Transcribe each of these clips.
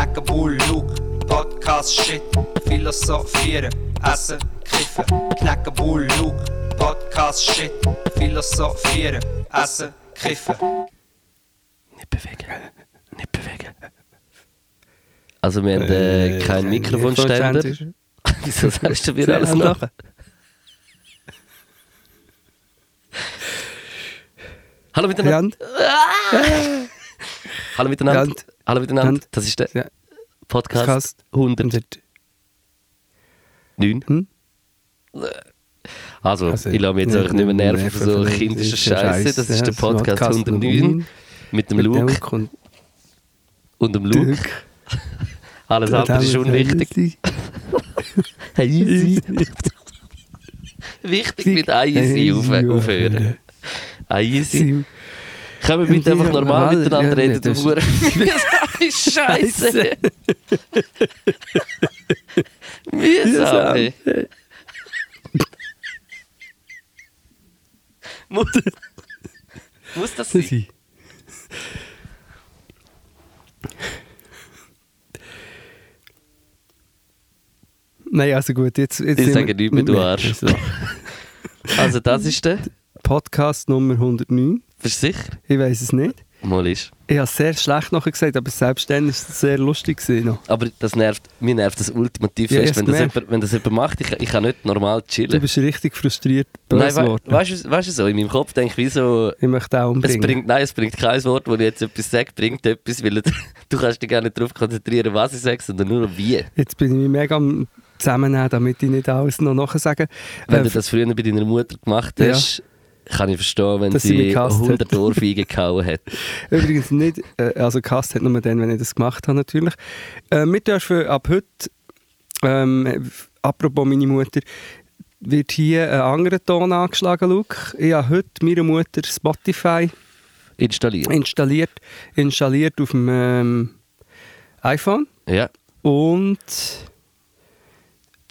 Knacken, Bull, Luke, Podcast, Shit, Philosophieren, Essen, Kiffen. Knacken, Bull, Luke, Podcast, Shit, Philosophieren, Essen, Kiffen. Nicht bewegen. Nicht bewegen. Also wir haben äh, keinen Mikrofonständer. Wieso sagst du mir alles nach? Hallo miteinander. Hallo miteinander. Hallo miteinander. Das ist der Ja. Podcast Podcast 109. Hm? Also, Also, ich lasse mich jetzt auch nicht mehr nerven von so kindischen Scheiße. Das ist Ja, der Podcast Podcast 109 109 mit dem Mit Luke und und dem Luke. Luke. Alles andere ist unwichtig. Easy. Wichtig mit easy auf, aufhören. Easy. Können wir bitte einfach normal miteinander reden? Du Hure- Scheiße. Mühsam. ey. Muss, muss das sein? Nein, also gut, jetzt... jetzt Ich sage nicht mehr, du Arsch. Also, Also das ist der. Podcast Nummer 109. Bist du sicher? Ich weiß es nicht. Mal ist. Ich habe es sehr schlecht nachher gesagt, aber selbst dann war es sehr lustig. Noch. Aber das nervt, mir nervt das ultimativ Ja, fest, wenn das, jemand, wenn das jemand macht. Ich, ich kann nicht normal Du chillen. bist richtig frustriert Nein, we geworden. weißt du weißt du so, in meinem Kopf denke ich wie so, Ich möchte auch es umbringen. bringt, nein, es bringt kein Wort, wo ich jetzt etwas sage, bringt etwas, weil du kannst dich gar nicht darauf konzentrieren, was ich sage, sondern nur wie. Jetzt bin ich mega am zusammennehmen, damit ich nicht alles noch nachher sage. Wenn Äh, du das früher bei deiner Mutter gemacht Ja. Kann ich verstehen, wenn Dass sie sie gehasst hat. 100 Ohrfeigen gehauen hat. Übrigens nicht, äh, also Cast hat nur dann, wenn ich das gemacht habe natürlich. Äh, wir dürfen ab heute, ähm, äh, apropos meine Mutter, wird hier ein anderer Ton angeschlagen, Luke. Ich habe heute meiner Mutter Spotify Installieren. installiert, installiert auf dem ähm, iPhone Ja. und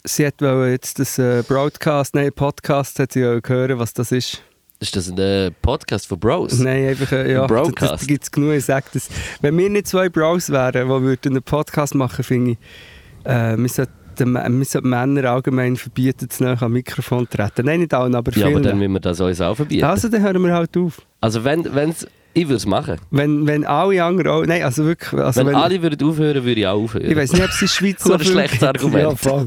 sie hat jetzt das äh, Broadcast, nein, Podcast, hat sie wollte hören, was das ist. Ist das ein äh, Podcast von Bros? Nein, einfach, äh, ja, Ein das, gibt es genug. Ich sage das. Wenn wir nicht zwei Bros wären, die würden einen Podcast machen, finde ich, äh, wir sollten, wir sollten Männer allgemein verbieten, zu nah am Mikrofon zu treten. Nein, nicht allen, aber Ja, aber vielen. dann müssen wir das uns auch verbieten. also, dann hören wir halt auf. Also wenn, wenn's, ich würde es machen. Wenn, wenn alle anderen auch, nein, also wirklich, also wenn, wenn, alle würden aufhören, würde ich auch aufhören. ich weiß nicht, ob es in der Schweiz Nur ein viel schlechtes. Argument. Ja.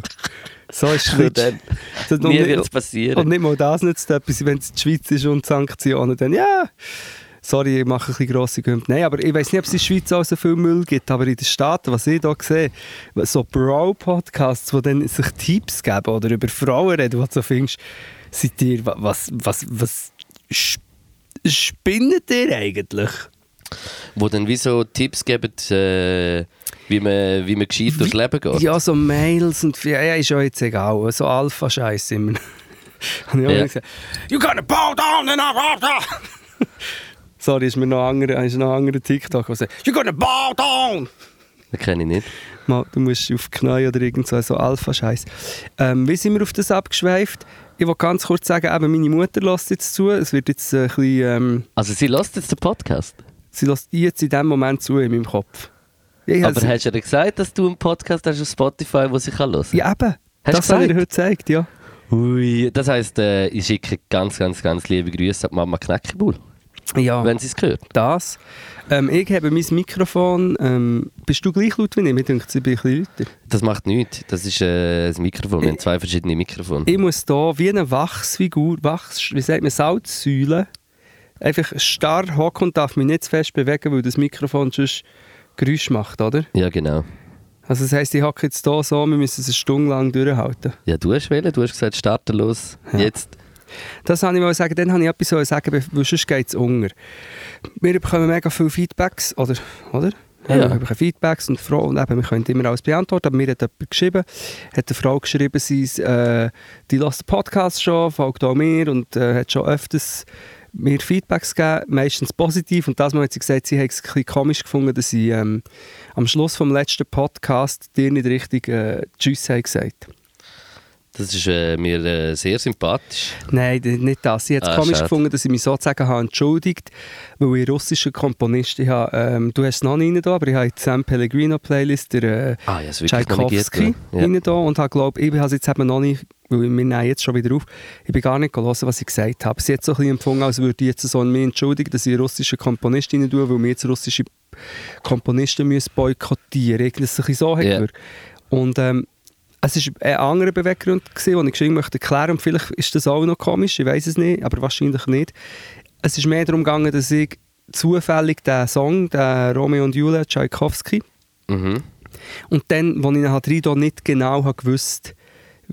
So ist die Nur Schweiz. dann. Das Nie nicht- wird es passieren. Und nicht mal das nützt etwas, wenn es die Schweiz ist und Sanktionen, dann ja, sorry, ich mache ein bisschen grosse Gümpe. Nein, aber ich weiß nicht, ob es in der Schweiz auch so viel Müll gibt, aber in den Staaten, was ich hier sehe, so Bro-Podcasts, wo dann sich Tipps geben oder über Frauen reden, wo du so findest, seid ihr, wa- was, was, was sp- spinnet ihr eigentlich? Wo dann wie so Tipps geben, äh, wie, man, wie man gescheit durchs Leben geht. Ja, so Mails und ja, ja, ist ja jetzt egal, so Alpha-Scheiß immer. Habe ich auch Ja. immer gesagt, you gonna bow down and I Sorry, ist mir noch ein anderer, ist noch ein anderer TikTok, der sagt, you gonna bow down! Das kenne ich nicht. Mal, du musst auf Knie oder irgend so, so Alpha-Scheiß. Ähm, wie sind wir auf das abgeschweift? Ich will ganz kurz sagen, eben meine Mutter lässt jetzt zu. Es wird jetzt ein bisschen, ähm, Also sie lässt jetzt den Podcast. sie lässt jetzt in dem Moment zu in meinem Kopf. Ich Aber has- hast du ihr gesagt, dass du einen Podcast hast auf Spotify, wo sie kann hören kann? ja, eben. Hast das du habe ich dir heute gezeigt, ja. Ui, das heisst, äh, ich schicke ganz, ganz, ganz liebe Grüße an Mama Knäckebull, Ja. wenn sie es hört. das. Ähm, ich habe mein Mikrofon. Ähm, bist du gleich laut wie ich? Mir denkt, ich bin ein bisschen lauter. Das macht nichts. Das ist äh, ein Mikrofon. Wir haben zwei verschiedene Mikrofone. Ich muss hier wie eine Wachsfigur, Wachs, wie sagt man, Salzsäule, einfach starr hocken und darf mich nicht zu fest bewegen, weil das Mikrofon sonst Geräusch macht, oder? Ja, genau. Also das heisst, ich hocke jetzt hier so, wir müssen es eine Stunde lang durchhalten. Ja, du hast wählen. Du hast gesagt, starten los. Ja. Jetzt. Das wollte ich mal sagen, dann habe ich etwas sagen, weil sonst geht es unter. Wir bekommen mega viele Feedbacks, oder? oder? Ja. Wir bekommen Feedbacks und Fragen, und eben, wir können immer alles beantworten, aber mir hat jemand geschrieben, hat eine Frau geschrieben, sie, äh, die lässt den Podcast schon, folgt auch mir und äh, hat schon öfters mir Feedbacks gegeben, meistens positiv und das Mal hat sie gesagt, sie hat es ein bisschen komisch gefunden, dass ich ähm, am Schluss vom letzten Podcast dir nicht richtig äh, Tschüss habe gesagt. Das ist äh, mir äh, sehr sympathisch. Nein, nicht das. Ich habe es Ah, komisch schade. gefunden, dass ich mich sozusagen habe entschuldigt weil ich russischen Komponist ich habe, ähm, du hast es noch nicht da, aber ich habe die Sam Pellegrino Playlist der äh, Ah, ja, Tchaikovsky. Ja. rein da und habe glaube ich, habe es jetzt eben noch nicht, weil wir nehmen jetzt schon wieder auf, ich bin gar nicht gelesen, was ich gesagt habe. Sie hat so ein bisschen empfunden, als würde ich jetzt so an mich entschuldigen, dass ich einen russischen Komponist rein tue, weil wir jetzt russische Komponisten müssen boykottieren müssen. Bisschen so gewirkt. Und ähm, es war ein anderer Beweggrund, gewesen, den ich geschwind möchte erklären und vielleicht ist das auch noch komisch, ich weiß es nicht, aber wahrscheinlich nicht. Es ist mehr darum gegangen, dass ich zufällig den Song, den Romeo und Julia, Tchaikovsky, Mhm. und dann, als ich ihn halt rein nicht genau habe gewusst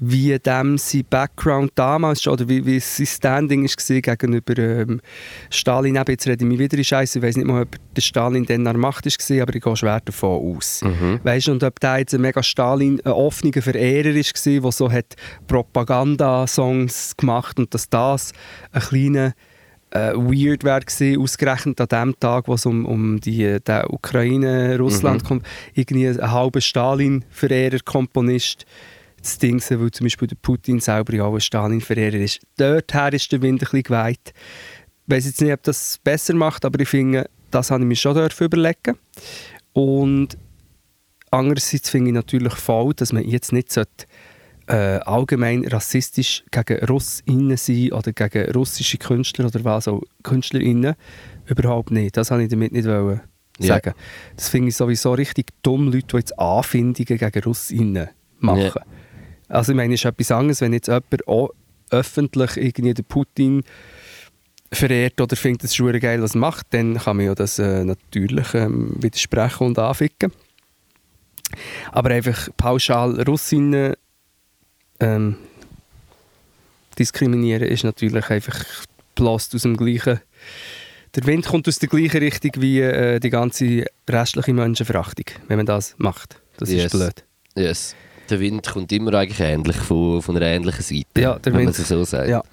wie dem sein Background damals oder wie, wie sein Standing war gegenüber ähm, Stalin. Eben, jetzt rede ich mich wieder in Scheiße. Ich weiß nicht mal, ob der Stalin dann an der Macht war, aber ich gehe schwer davon aus. Mhm. Weißt du, und ob der jetzt ein mega Stalin, ein offener Verehrer war, der so hat Propaganda-Songs gemacht und dass das ein kleiner äh, weird wäre gewesen, ausgerechnet an dem Tag, wo es um, um die, äh, den Ukraine-Russland Mhm. kommt, irgendwie ein halber Stalin-Verehrer-Komponist zu Ding sein, weil zum Beispiel der Putin selber ja auch ein Stalin-Verehrer ist. Dorther ist der Wind ein bisschen geweiht. Ich weiß jetzt nicht, ob das besser macht, aber ich finde, das habe ich mir schon überlegen. Und andererseits finde ich natürlich faul, dass man jetzt nicht sollte, äh, allgemein rassistisch gegen Russinnen sein oder gegen russische Künstler oder was auch Künstlerinnen. Überhaupt nicht. Das habe ich damit nicht wollen sagen. Das finde ich sowieso richtig dumm, Leute, die jetzt Anfindungen gegen Russinnen machen. Ja. Also ich meine, es ist etwas anderes, wenn jetzt jemand auch öffentlich irgendwie den Putin verehrt oder findet, es ist geil, was er macht, dann kann man ja das äh, natürlich ähm, widersprechen und anficken. Aber einfach pauschal Russinnen ähm, diskriminieren ist natürlich einfach bloß aus dem gleichen der Wind kommt aus der gleichen Richtung wie äh, die ganze restliche Menschenverachtung, wenn man das macht. Das Yes. ist blöd. Yes. Der Wind kommt immer eigentlich ähnlich von, von einer ähnlichen Seite. Ja, der wenn man Wind- es so sagt. Ja.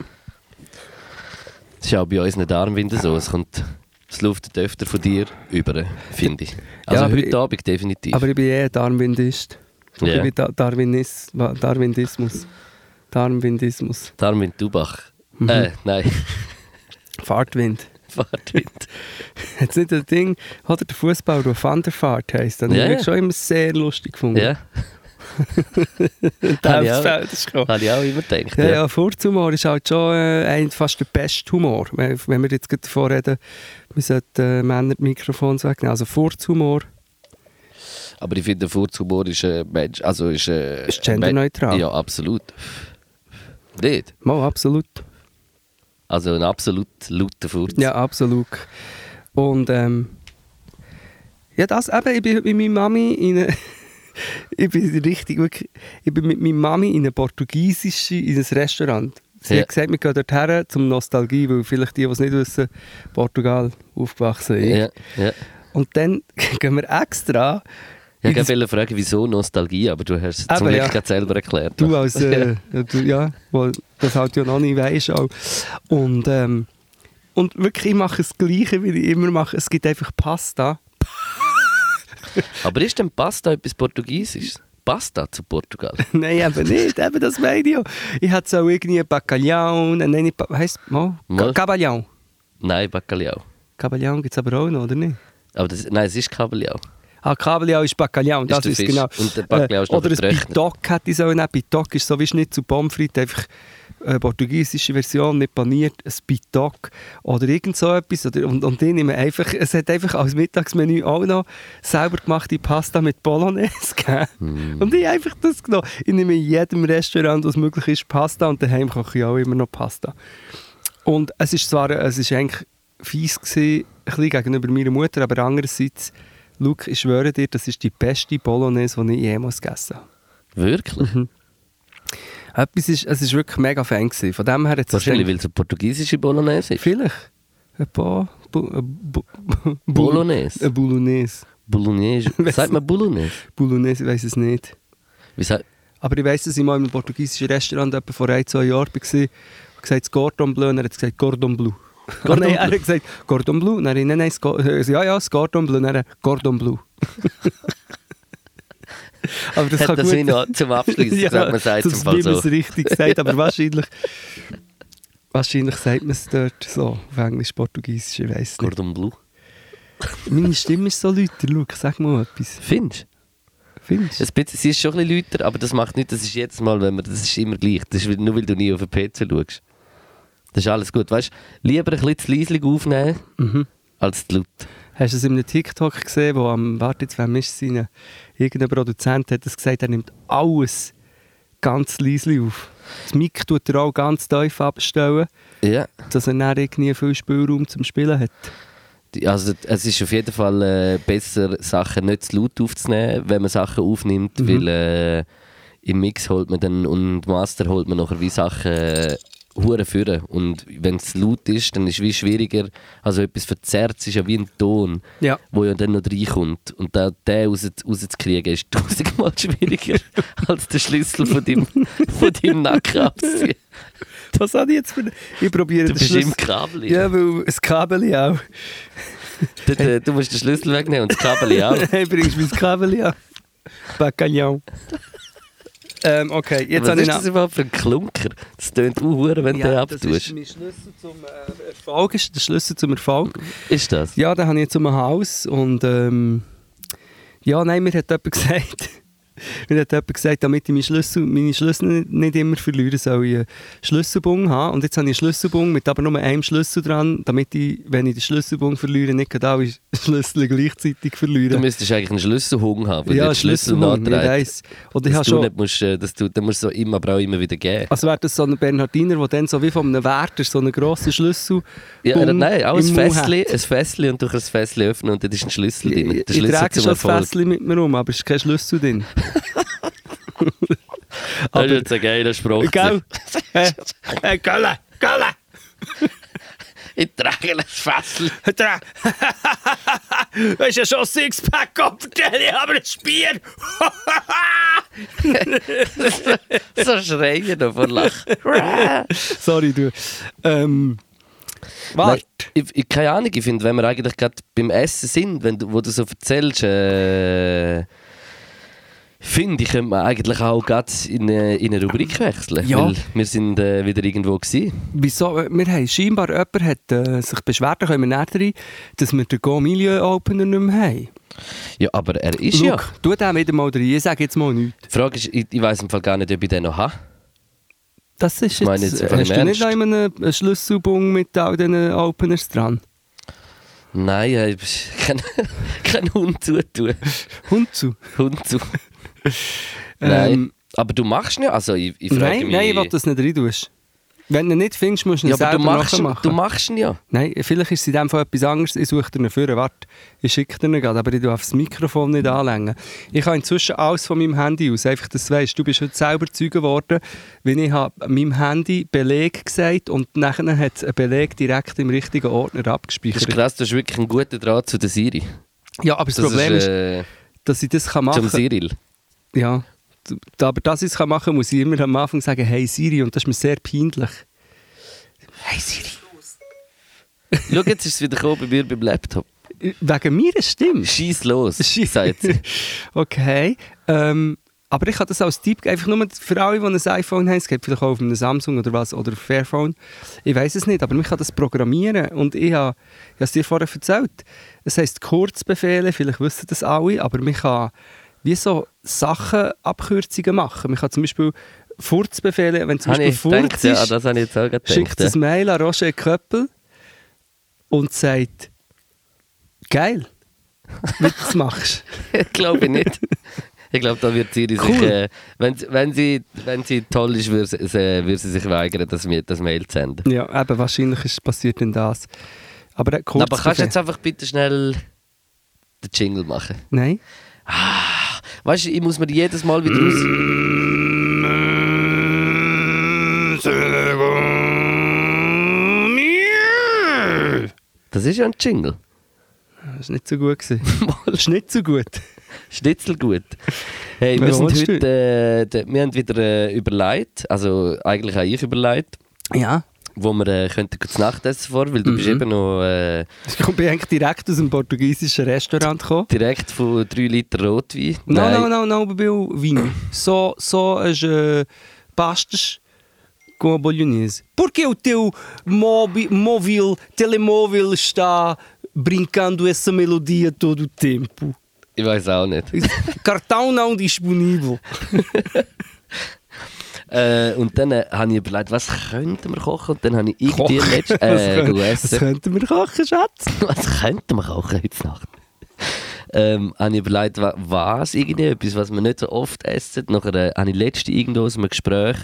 Das ist auch bei unseren Darmwinden so. Es kommt es luftet öfter von dir über, finde ich. Also aber heute ich- Abend definitiv. Aber ich bin eher Darwinist. Ja. Ich bin da Darwinis, Darwinismus. Darwinismus. Darmwind Dubach. Mhm. Äh, nein, Fahrtwind. Fahrtwind. Jetzt nicht das Ding, oder der Fußball, der Van der Fahrt heisst. Das Ja, habe ja. ich schon immer sehr lustig gefunden. ja, Feld ist gekommen. habe ich auch immer gedacht. Ja, Ja, ja, Furzhumor ist halt schon äh, ein, fast der beste Humor. Wenn, wenn wir jetzt davon reden, wir sollten äh, Männer die Mikrofons wegnehmen. Also Furzhumor Aber ich finde, Furzhumor ist ein Mensch. Also ist, äh, ist genderneutral. Ja, absolut. Nicht? Mal, absolut. Also ein absolut lauter Furz. Ja, absolut. Und ähm, ja, das eben, ich bin mit meiner Mami in ich bin richtig, wirklich, ich bin mit meiner Mami in ein portugiesisches, in ein Restaurant. Sie Ja. hat gesagt, wir gehen dorthin zum Nostalgie, weil vielleicht die, die es nicht wissen, Portugal aufgewachsen ist. ja. ja. Und dann gehen wir extra, Ja, ich das- wollte fragen, wieso Nostalgie, aber du hast es zum Glück ja. selber erklärt. du als, äh, ja, du, ja, wo das halt ja noch nicht weisst auch. Und, ähm, und wirklich, ich mache das Gleiche, wie ich immer mache. Es gibt einfach Pasta. Aber ist denn Pasta etwas Portugiesisches? Pasta zu Portugal? Nein, eben nicht. Eben das meine ich. Ich hatte so irgendwie Bacalhau. Nein, nicht, heisst mal? Mal. Caballão. Nein, Bacalhau. Caballão gibt es aber auch noch, oder nicht? Aber das, nein, es ist Kabeljau. Ah, Caballão ist Bacalhau, das ist, Fisch. genau. Und der Bacalhau ist noch Oder ein. Bitok hätte ich so nehmen. Bitok ist so wie Schnitzel Pommes frites, einfach eine portugiesische Version, nicht paniert, ein Bitok oder irgend so etwas. Oder, und, und die nehmen einfach, es hat einfach als Mittagsmenü auch noch selber gemachte Pasta mit Bolognese gegeben. Hm. Und ich habe einfach das genommen. Ich nehme in jedem Restaurant, was möglich ist, Pasta und daheim koche ich auch immer noch Pasta. Und es ist zwar, es ist eigentlich fies gewesen, ein bisschen gegenüber meiner Mutter, aber andererseits, Luke, ich schwöre dir, das ist die beste Bolognese, die ich jemals gegessen habe. Wirklich? Etwas ist, es ist wirklich mega Fan gewesen. Von dem her jetzt Wahrscheinlich, weil es eine portugiesische Bolognese ist. Vielleicht. Ein paar... Bu, äh, bu, bu, Bolognese. Bolognese. Bolognese. Sagt man Bolognese? Bolognese, ich weiß es nicht. Wie sagt Aber ich weiss, dass ich mal in einem portugiesischen Restaurant etwa vor ein, zwei Jahren war. Ich habe gesagt, Cordon Bleu, und er hat gesagt, Cordon Bleu. Cordon nein, er hat gesagt, Cordon Bleu. Nein, nein, äh, ja, ja, das Cordon Bleu. Er, Cordon Bleu. Aber das Hat das gut noch zum Abschluss ja, gesagt, man sagt das zum Fall so. es richtig sagt, aber wahrscheinlich, wahrscheinlich sagt man es dort so, auf Englisch, Portugiesisch, ich weiss nicht. Cordon Bleu. Meine Stimme ist so lauter, Luke, sag mal etwas. Findest? Findest du? Sie ist schon ein bisschen lauter, aber das macht nicht, das ist jedes Mal, wenn man, das ist immer gleich. Das ist nur, weil du nie auf den PC schaust. Das ist alles gut. Weißt du, lieber ein bisschen zu leislich aufnehmen, Mhm. als zu laut. Hast du es in einem TikTok gesehen, wo am, warte jetzt, wem ist es? Irgendein Produzent hat das gesagt, er nimmt alles ganz leise auf. Das Mic tut er auch ganz tief abstellen, Ja. dass er dann irgendwie viel Spielraum zum Spielen hat. Also, es ist auf jeden Fall äh, besser, Sachen nicht zu laut aufzunehmen, wenn man Sachen aufnimmt, Mhm. weil äh, im Mix holt man dann und Master holt man nachher wie Sachen äh, hure führen. Und wenn es laut ist, dann ist es wie schwieriger, also etwas verzerrt, ist ja wie ein Ton, Ja. wo ja dann noch reinkommt. Und da, den raus, rauszukriegen ist tausendmal schwieriger, als den Schlüssel von deinem, von deinem Nacken abzuziehen. Was habe ich jetzt für... Ich probiere Du den bist Schlüssel... im Kabel. Ja, weil das Kabel auch. Du, du, du musst den Schlüssel wegnehmen und das Kabel auch. Hey, bringst du mein Kabel an? Bacagnon. Ähm, okay, jetzt Was ist das überhaupt für ein Klunker? Das tönt auch hure, wenn du den das ist abtust. mein Schlüssel zum äh, Erfolg. Ist der Schlüssel zum Erfolg. Ist das? Ja, den habe ich jetzt um ein Haus und ähm, ja, nein, mir hat jemand gesagt, mir hat jemand gesagt, damit ich meine Schlüssel, meine Schlüssel nicht, immer verliere, soll ich einen Schlüsselbund haben. Und jetzt habe ich einen Schlüsselbund mit aber nur einem Schlüssel dran, damit ich, wenn ich den Schlüsselbund verliere, nicht gerade alle Schlüssel gleichzeitig Du verliere. müsstest eigentlich einen Schlüsselhung haben, weil ja, du den Schlüssel ich nachträgst. Oder ich habe Dass du nicht musst, äh, dass du, dann musst du so immer, aber auch immer wieder geben. Also wäre das so ein Bernhardiner, der dann so wie von einem Wärter so einen grossen Schlüssel Ja, äh, Bund nein, auch ein Fässchen, ein Fässchen und du kannst das Fässchen öffnen und dann ist ein Schlüssel drin. Ich, Der ich Schlüssel trage schon ein Erfolg. Fässchen mit mir rum, aber es ist kein Schlüssel drin. Das aber, ist jetzt ein geiler Spruch. gell? Hey, Gölle, Gölle! Ich trage ein Fässchen. Du hast ja schon Sixpack aufgestellt, ich habe ein Spiel! So schreien da vor Lachen. Sorry, du. Ähm, warte. Ich, keine Ahnung, ich finde, wenn wir eigentlich gerade beim Essen sind, wenn du, wo du so erzählst, äh, finde ich, könnte man eigentlich auch gerade in, eine- in eine Rubrik wechseln. Ja. Weil wir sind äh, wieder irgendwo gewesen. Wieso? Wir haben scheinbar jemand hat, äh, sich beschwert, da kommen wir näher rein, dass wir den Go Milieu Opener nicht mehr haben. Ja, aber er ist ja. Schau, tu den wieder mal rein, ich sage jetzt mal nichts. Die Frage ist, ich, ich weiß im Fall gar nicht, ob ich den noch habe. Das ist jetzt, jetzt hast du nicht noch einen, einen Schlüsselbund mit all diesen Openers dran? Nein, äh, ich kann kein Hund zutun. Hund zu. Hund zu. Nein. Ähm, Aber du machst ja. Also ich, ich frage nein, mich. nein, ich will das nicht rein tust. Wenn du ihn nicht findest, musst du ihn ja, aber selber du machst, du machst ihn ja. Nein, vielleicht ist es in dem Fall etwas anderes. Ich suche dir ihn vor. Warte, ich schicke dir ihn gerade, aber ich darf das Mikrofon nicht anlängen. Ich habe inzwischen alles von meinem Handy aus. Einfach, dass du weißt, du bist heute selber Zeuge geworden, wenn ich habe meinem Handy Beleg gesagt und nachher hat es einen Beleg direkt im richtigen Ordner Das ist abgespeichert. krass, du hast wirklich einen guten Draht zu der Siri. Ja, aber das, Das Problem ist, äh, dass ich das kann machen zum kann. Cyril. Ja, aber dass ich es machen kann, muss ich immer am Anfang sagen, hey Siri, und das ist mir sehr peinlich. Hey Siri. Schau, jetzt ist es wieder gekommen bei mir beim Laptop. Wegen meiner Stimme? Schieß los, Scheiss. sagt sie. okay. Ähm, aber ich habe das als Tipp, einfach nur für alle, die ein iPhone haben, es gibt vielleicht auch auf einem Samsung oder was, oder Fairphone. Ich weiß es nicht, aber mich kann das programmieren und ich habe, ich habe es dir vorher erzählt. Es heisst Kurzbefehle, vielleicht wissen das alle, aber man kann wie so Sachen, Abkürzungen machen. Man kann zum Beispiel Furzbefehle, wenn zum Beispiel Furz gedacht, ja, ist, auch gerade schickt gedacht. ein Mail an Roger Köppel und sagt, geil, wie du das machst. Ja. Glaube ich nicht. Ich glaube, da wird Siri Cool. sich, äh, wenn, sie- wenn, sie, wenn sie toll ist, würde sie, sie- würde sie sich weigern, das, mir- das Mail zu senden. Ja, eben, wahrscheinlich ist passiert denn das. Aber der Aber kannst du jetzt einfach bitte schnell den Jingle machen? Nein? Weißt du, ich muss mir jedes Mal wieder raus... Das ist ja ein Jingle. Das war nicht so gut. Das ist nicht so gut. Schnitzelgut. Hey, wir, sind heute, äh, wir haben wieder äh, überlegt, also eigentlich auch ich überlegt, Ja. Wo wir äh, könnten zu Nacht essen vor, weil du bist eben noch äh, Ich bin eigentlich direkt aus dem portugiesischen Restaurant gekommen. direkt von 3 Liter Rotwein. Não, não, não, não bebeu vinho. Só, só as uh, pastas com a bolonhesa. Por que o teu móvel, telemóvel está brincando essa melodia todo o tempo? Ich weiß auch nicht. Cartão não disponível. Äh, und dann äh, habe ich überlegt, was könnten wir kochen? Und dann habe ich irgendwie Kochen? letzt, was, äh, was gegessen. könnten wir kochen, Schatz? was könnten wir kochen heute Nacht? ähm, habe ich überlegt, wa- was irgendwie, etwas, was wir nicht so oft essen. Nachher äh, habe ich letzte irgendwo aus einem Gespräch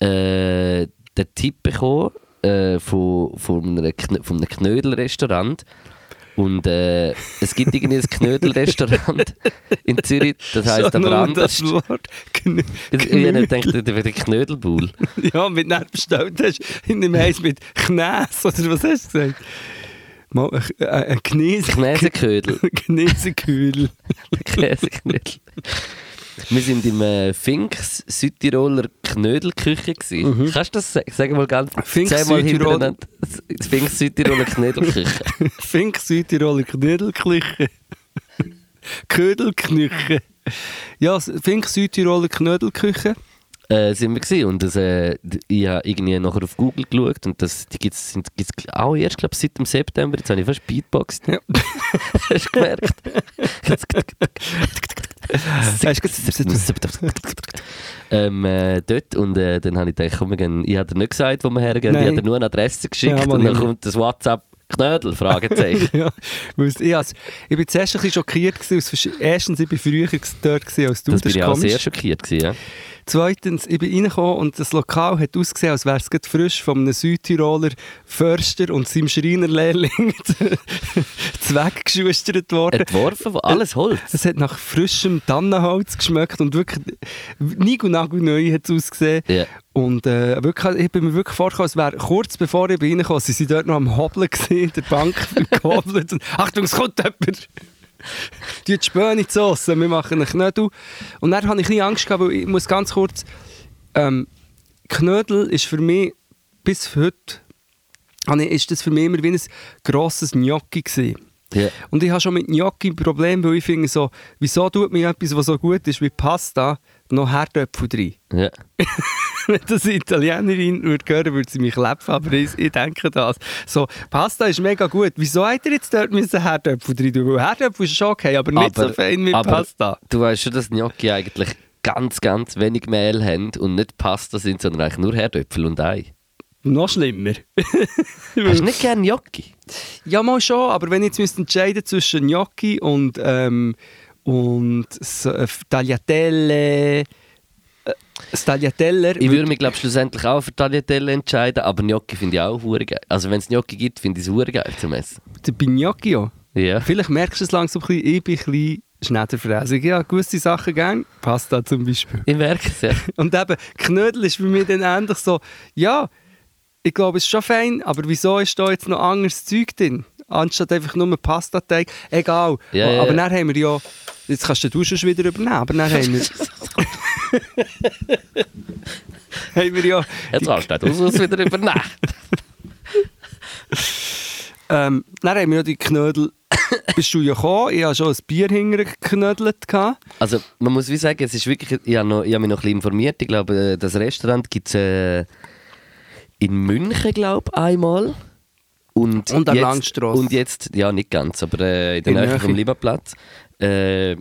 äh, den Tipp bekommen äh, von, von, einer von einem Knödelrestaurant. Und äh, es gibt irgendwie ein Knödelrestaurant in Zürich, das heisst Schon aber anders. das Wort. Kn Ich habe gedacht, das wäre der Knödelbull. ja, mit nicht bestellt hast, in dem Eis mit Knäs, oder was hast du gesagt? Mal, äh, ein Gnese... Kneseködel. Gnesekühl. Wir waren im äh, Finks Südtiroler Knödelküche. Mhm. Kannst du das sagen? Sag mal ganz Finks zehnmal Südtirol- hintereinander. Das Finks Südtiroler Knödelküche. Fink Südtiroler Knödelküche. Ködelknüche. Ja, Fink Südtiroler Knödelküche. äh, sind wir gewesen. und das, äh, ich habe irgendwie nachher auf Google geschaut und das, die gibt es auch erst glaub, seit dem September. Jetzt habe ich fast Beatboxed. Ja. Hast du gemerkt? Ähm, äh, dort und äh, dann habe ich gedacht, komm, wir gehen. ich habe dir nicht gesagt, wo wir hergehen, Nein. ich habe dir nur eine Adresse geschickt Ja, und dann kommt das WhatsApp Knödel, Fragezeichen. ja, ich, has- ich bin zuerst ein bisschen schockiert. Gewesen, Erstens, ich war früher dort gewesen als du. das ist ich auch komisch. sehr schockiert gewesen, ja. Zweitens, ich bin reingekommen und das Lokal hat ausgesehen, als wäre es frisch von einem Südtiroler Förster und seinem Schreinerlehrling zweckgeschustert worden. Entworfen, wo alles Holz. Es hat nach frischem Tannenholz geschmeckt und wirklich neu hat es ausgesehen. Ja. Und äh, wirklich, ich bin mir wirklich vorgekommen, es wäre kurz bevor ich bin reingekommen, sie sind dort noch am Hobeln gewesen, in der Bank gehobelt. Und, Achtung, es kommt jemand! Die Späne in die Sauce, wir machen einen Knödel. Und dann hatte ich ein Angst, gehabt, weil ich muss ganz kurz... Ähm, Knödel ist für mich bis heute... Ist das für mich immer wie ein grosses Gnocchi gewesen. Ja. Und ich habe schon mit Gnocchi ein Problem, weil ich finde so, wieso tut mir etwas, was so gut ist wie Pasta, noch Herdöpfel drin? Ja. Wenn das Italienerin würde hören, würde sie mich klepfen, aber ich, ich denke das. So, Pasta ist mega gut. Wieso hat er jetzt dort müssen Herdöpfel drin tun? Herdöpfel ist schon okay, aber nicht so fein aber Pasta. Du weißt schon, dass Gnocchi eigentlich ganz, ganz wenig Mehl haben und nicht Pasta sind, sondern eigentlich nur Herdöpfel und Ei. Noch schlimmer. Hast du nicht gerne Gnocchi? ja, mal schon, aber wenn ich jetzt müsste entscheiden zwischen Gnocchi und, ähm, und so, äh, Tagliatelle... Äh, das Tagliatelle... Ich würde mich, glaube schlussendlich auch für Tagliatelle entscheiden, aber Gnocchi finde ich auch hure geil. Also wenn es Gnocchi gibt, finde ich es hure geil zum Essen. Der Bignocchio. Ja. Vielleicht merkst du es langsam ein bisschen, ich bin ein bisschen schnetterfräsig. Ja, gewisse Sachen gern. Pasta zum Beispiel. Ich merke es, ja. Und eben, Knödel ist für mich dann endlich so, ja, ich glaube, es ist schon fein, aber wieso ist da jetzt noch anderes Zeug drin? Anstatt einfach nur Pastateig. Egal. Ja, ja, aber ja. dann haben wir ja, jetzt kannst du schon wieder übernehmen, aber dann haben wir, haben wir ja, Jetzt hast du das aus wieder über Nacht. ähm, dann haben wir ja die Knödel, bist du ja gekommen, ich habe schon ein Bier hinterher geknödelt. gehabt. Also man muss wie sagen, es ist wirklich, ich habe, noch, ich habe mich noch ein bisschen informiert. Ich glaube, äh, das Restaurant gibt es äh, in München, glaube ich, einmal. Und, Und an jetzt, Langstrasse. Und jetzt, ja nicht ganz, aber äh, in der In Nähe Nähe. vom Lieberplatz. Äh,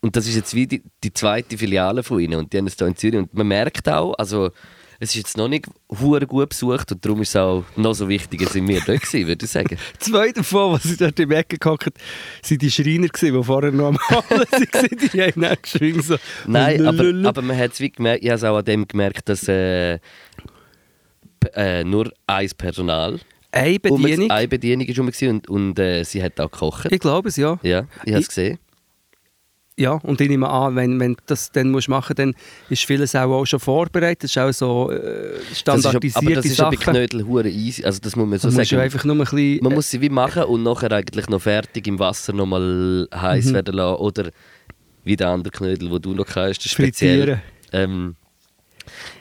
und das ist jetzt wie die, die zweite Filiale von ihnen und die haben es hier in Zürich. Und man merkt auch, also es ist jetzt noch nicht hure gut besucht und darum ist es auch noch so wichtig, als wir dort gewesen, würde ich sagen. Zwei davon, die sie dort im Ecke gehockt waren die Schreiner, gewesen, die vorher noch am Malen waren. Die haben dann geschrien so. Nein, aber, aber man hat es wie gemerkt, ich habe es auch an dem gemerkt, dass äh, äh, nur ein Personal Eine um- Bedienung. eine Bedienung ist rum gewesen und, und äh, sie hat auch gekocht. Ich glaube es, ja. ja, ich habe es gesehen. Ja, und ich nehme an, wenn, wenn du das dann musst machen dann ist vieles auch, auch schon vorbereitet. Das ist auch so äh, standardisierte aber das ist ja bei Sachen. Knödel hure easy, also das muss man so musst sagen. einfach nur ein bisschen... Man muss sie wie machen und nachher eigentlich noch fertig im Wasser nochmal Mhm. heiß werden lassen oder wie der andere Knödel, wo du noch kannst, ist speziell. Frittieren. Ähm,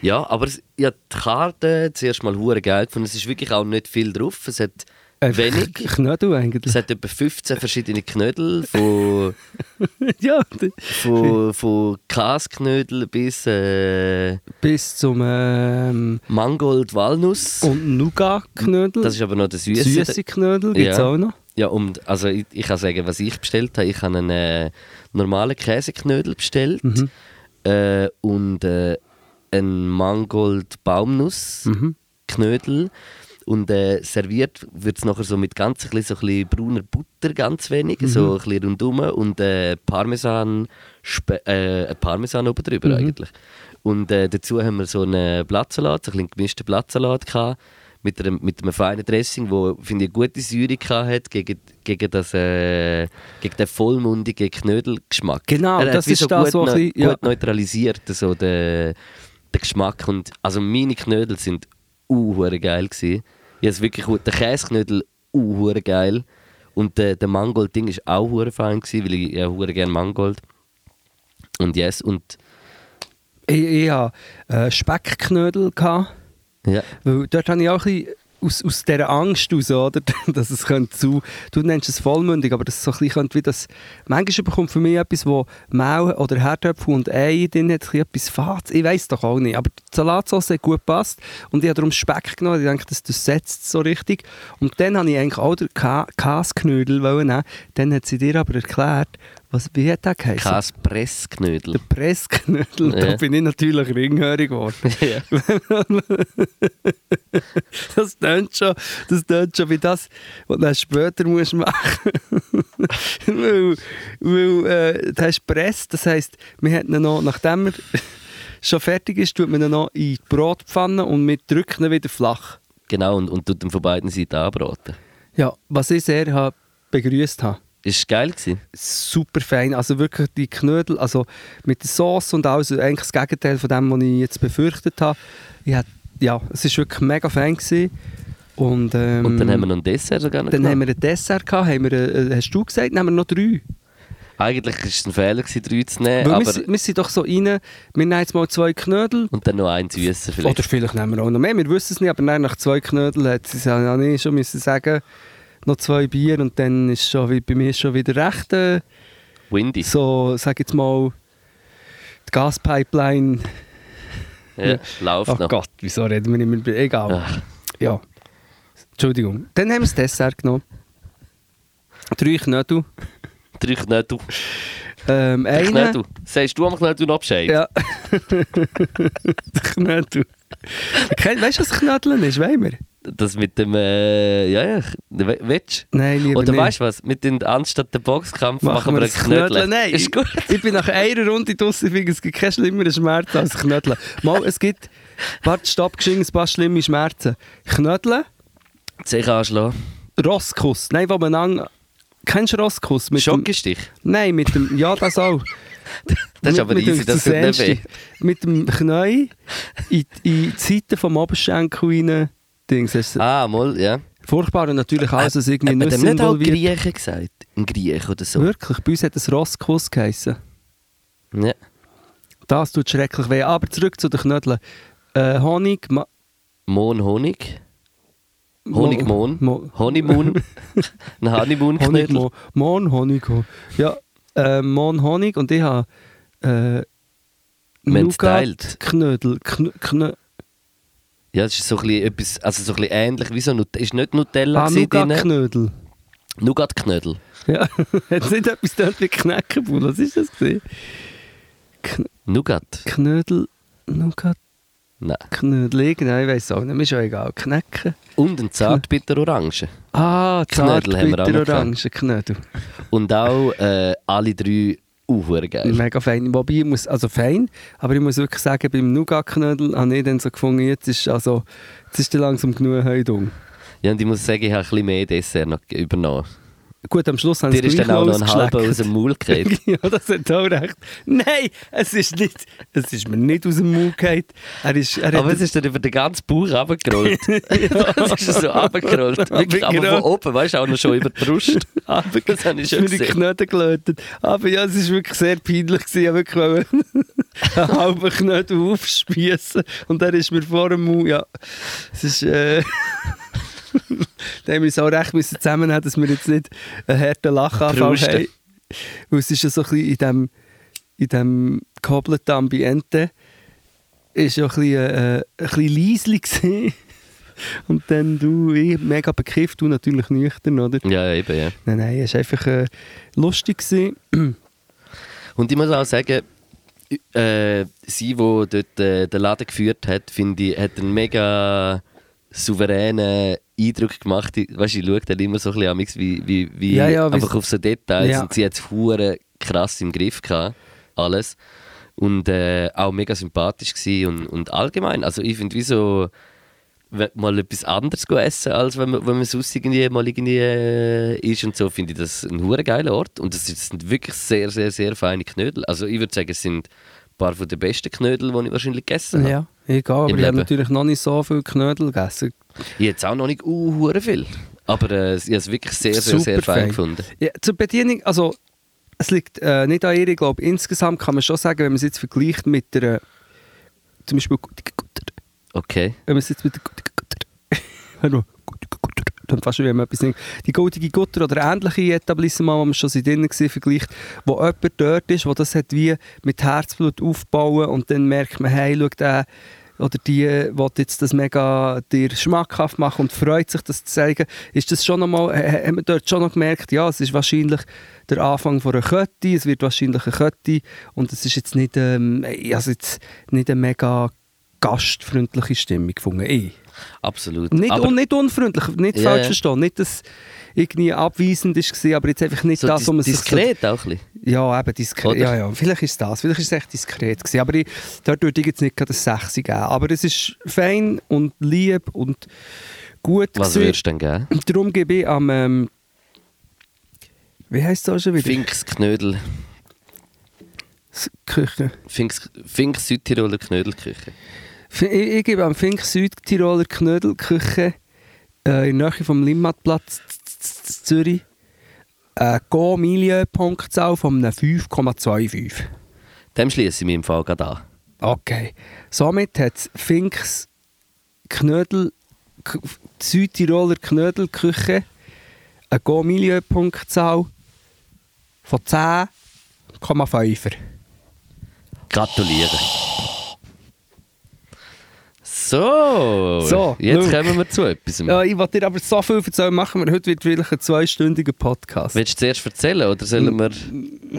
Ja, aber es- habe die Karte zuerst mal hure geil gefunden. Es ist wirklich auch nicht viel drauf. Es hat Einfach wenig. Knödel eigentlich. Es hat etwa 15 verschiedene Knödel, von, ja, von, von Kasknödel bis äh, bis zum ähm, Mangold, Walnuss. und Nougat-Knödel. Das ist aber noch der süße. Süße Knödel gibt es Ja. auch noch. Ja, und also ich, ich kann sagen, was ich bestellt habe. Ich habe einen äh, normalen Käseknödel bestellt Mhm. äh, und äh, einen Mangold Baumnuss Mhm. Und äh, serviert wird es nachher so mit ganz ein bisschen, so ein bisschen brauner Butter, ganz wenig, Mhm. so ein bisschen rundum und äh, Parmesan, Spe äh, ein Parmesan oben drüber Mhm. eigentlich. Und äh, dazu haben wir so einen Blattsalat, so einen gemischten Blattsalat gehabt, mit einem, mit einem feinen Dressing, wo finde ich gute Säure hat gegen, gegen, das, äh, gegen den vollmundigen Knödelgeschmack. Genau, das ist so da gut, so ein bisschen- ja. gut neutralisiert, so den, den Geschmack. Und, also meine Knödel sind uh, geil. Ich habe wirklich gut- der Käseknödel uh, geil und der, der Mangold-Ding ist auch hure fein gewesen, weil ich ja hure gerne Mangold. Und yes und Ich, ich hatte äh, Speckknödel. Gehabt, ja, weil dort habe ich auch ein bisschen aus, aus dieser Angst raus, oder? dass es könnte zu... Du nennst es vollmündig, aber das so ein bisschen wie das... Manchmal bekommt für mich etwas, wo Mehl oder Herdöpfel und Ei drin hat, etwas Fades. Ich weiß doch auch nicht, aber die Salatsauce hat gut gepasst und ich habe darum Speck genommen. Ich denke, das, das setzt so richtig. Und dann habe ich eigentlich auch den Ka wollen nehmen. Dann hat sie dir aber erklärt, was, wie hat der geheißen? Käsepressknödel. Der Pressknödel, da Ja. bin ich natürlich ringhörig geworden. ja. Das tönt schon, das tönt schon wie das, was du später musst machen Weil, weil äh, das heißt Press, das heisst, wir hätten noch, nachdem er schon fertig ist, tut man ihn noch in die Brotpfanne und wir drücken ihn wieder flach. Genau, und, und tut ihn von beiden Seiten anbraten. Ja, was ich sehr begrüßt habe. Ist geil gewesen. super fein. Also wirklich die Knödel, also mit der Sauce und alles, eigentlich das Gegenteil von dem, was ich jetzt befürchtet habe. Ich hab, ja, es war wirklich mega fein. Gewesen. Und, ähm, Und dann haben wir noch ein Dessert sogar noch dann gemacht. haben wir ein Dessert gehabt, haben wir, äh, hast du gesagt, haben wir noch drei. Eigentlich war es ein Fehler, gewesen, drei zu nehmen, aber... wir, sind- wir sind doch so rein, wir nehmen jetzt mal zwei Knödel. Und dann noch ein Süßer vielleicht. Oder vielleicht nehmen wir auch noch mehr, wir wissen es nicht, aber nach zwei Knödel hat sie ja nicht schon müssen sagen, noch zwei Bier und dann ist schon wie, bei mir schon wieder recht, äh, Windy. so, sag jetzt mal, die Gaspipeline Ja, läuft Ach noch. Gott, wieso reden wir immer... Egal. Ach, Ja. Entschuldigung. Dann haben wir das Dessert genommen. Drei Knödel. drei Knödel. Ähm, Der einen... Knödel. Sagst du am Knödel noch Bescheid? Ja. Knödel. Weißt du, was Knödeln ist? Wollen wir? Das mit dem, äh, ja, ja, we- willst du? Nein, lieber Oder nicht. weißt du was? Mit den, anstatt den Boxkampf machen, Machen wir das Knödel. Knödeln? Nein. Ist gut. Ich bin nach einer Runde draussen, ich finde, es gibt keinen schlimmeren Schmerz als Knödeln. Mal, es gibt... Warte, stopp, geschwind, ein paar schlimme Schmerzen. Knödeln, Zeig anschlagen. Rosskuss. Nein, wo man an... Kennst du Rosskuss? Mit dem, Schockestich. nein, mit dem... Ja, das auch. Das ist Mit- aber mit easy, dem das tut nicht weh. Mit dem Knie in, in die Seite vom Oberschenkel rein. Dings. Ah, mal, ja. Furchtbar und natürlich alles, was irgendwie Hat man Nüsse dem nicht auch involviert. Griechen gesagt? Ein Griech oder so? Wirklich, bei uns hat es Rosskuss geheissen. Ja. Das tut schrecklich weh. Aber zurück zu den Knödeln. Äh, Honig... Ma Mohn, Honig. Honigmohn. Mo Honeymoon. Ein Honeymoon-Knödel. Honig, Mo Mohn, Honig. Ho- Ja, äh, Mohn, Honig und ich habe... Äh. Nougat-Knödel. Kn Knö Ja, das ist so ein bisschen etwas, also so ein ähnlich wie so Nut ist nicht Nutella ah? Nougat-Knödel. Nougat-Knödel. Ja, hat es nicht etwas dort wie Knäckebull? Was ist das gewesen? Kn Nougat? Knödel, Nougat, Nein. Knödel, irgendein, ich weiß auch nicht, mir ist schon egal. Knecken. Und ein Zartbitter-Orange. Ah, Knödel haben wir auch noch Zartbitter-Orange, Knödel. Und auch äh, alle drei uh, geil. Mega fein. Wobei, ich muss, also fein, aber ich muss wirklich sagen, beim Nougat-Knödel habe ich dann so gefunden, jetzt ist, also, jetzt ist langsam genug Heidung. Ja, und ich muss sagen, ich habe ein bisschen mehr Dessert noch übernommen. Gut, am Schluss haben sie ist gleich dann auch noch ein ausgeschleckt. halber aus dem Maul gefallen. ja, das hat auch recht. Nein, es ist, nicht, es ist mir nicht aus dem Mund gefallen. Er ist, er Aber es ist dann über den ganzen Bauch runtergerollt. es ist so runtergerollt. Wirklich, aber genau. von oben, weißt du, auch noch schon über die Brust. Aber Das habe ich schon die gesehen. Knoten gelötet. Aber ja, es war wirklich sehr peinlich. Gewesen. Ich wirklich einen halben Knoten aufspießen und er ist mir vor dem Mund. Ja, es ist. Äh, da haben wir uns auch recht müssen zusammennehmen, dass wir jetzt nicht einen harten Lachanfall haben. Weil es ist ja so ein bisschen in dem, in dem gehobelten Ambiente ist ja ein bisschen, äh, ein bisschen leislich. Und dann du, ich mega bekifft, du natürlich nüchtern, oder? Ja, eben, ja. Nein, nein, es war einfach äh, lustig. Gewesen. Und ich muss auch sagen, äh, sie, die dort äh, den Laden geführt hat, finde ich, hat einen mega souveränen Eindruck gemacht. Ich- Weißt du, ich schaue dann immer so ein bisschen an wie, wie, wie Ja, ja, einfach auf so Details. Ja. Und sie hat es hure krass im Griff gehabt, alles. Und äh, auch mega sympathisch gewesen und, und allgemein. Also ich finde, wie so wenn mal etwas anderes essen, als wenn man, wenn man sonst irgendwie mal irgendwie äh, ist und so, finde ich das ein hure geiler Ort. Und es sind wirklich sehr, sehr, sehr feine Knödel. Also ich würde sagen, es sind ein paar von den besten Knödel, die ich wahrscheinlich gegessen habe. Ja, egal, aber Im ich habe natürlich noch nicht so viel Knödel gegessen. Jetzt auch noch nicht uh, viel. Aber äh, ich habe es wirklich sehr, sehr, sehr fein gefunden. Ja, zur Bedienung, also es liegt äh, nicht an ihr, ich glaube, insgesamt kann man schon sagen, wenn man es jetzt vergleicht mit der, zum Beispiel, Okay. wenn man es jetzt mit der. dann fast wie man etwas. Die Goldige Gutter oder ähnliche Etablissements, wo man schon drin war, vergleicht, wo jemand dort ist, wo das hat wie mit Herzblut aufbauen und dann merkt man, hey, schau, der oder die will jetzt das mega dir schmackhaft machen und freut sich, das zu zeigen, ist das schon einmal, hat man dort schon noch gemerkt, ja, es ist wahrscheinlich der Anfang von einer Kette, es wird wahrscheinlich eine Kette und es ist jetzt nicht, ähm, also jetzt nicht eine mega gastfreundliche Stimmung gefunden. Ich. Absolut. Nicht, aber un, nicht unfreundlich, nicht Ja, falsch verstehen. Nicht, dass irgendwie abweisend war, aber jetzt einfach nicht so das, dis wo man sich so- diskret auch ein bisschen. ja, eben diskret. Oder? Ja, ja, vielleicht ist das. Vielleicht ist es echt diskret gewesen. Aber ich, dort würde ich jetzt nicht gerade ein 6 geben. Aber es ist fein und lieb und gut Was gewesen. würdest du denn geben? Darum gebe ich am... Ähm, wie heisst das schon wieder? Finks Knödel. S- Küche. Finks, Finks Südtiroler Knödelküche. Ich, ich gebe am Fink Südtiroler Knödelküche äh, in der Nähe vom Limmatplatz Zürich eine Go-Milieu-Punktzahl von einem 5,25. Dem schließe ich mich im Fall gerade an. Okay. Somit hat Finks Knödel, Südtiroler Knödelküche eine Go-Milieu-Punktzahl von 10,5. Gratuliere. So, So, jetzt schau. kommen wir zu etwas. Ja, ich wollte dir aber so viel erzählen, machen wir heute wird vielleicht ein zweistündiger Podcast. Willst du zuerst erzählen oder sollen wir...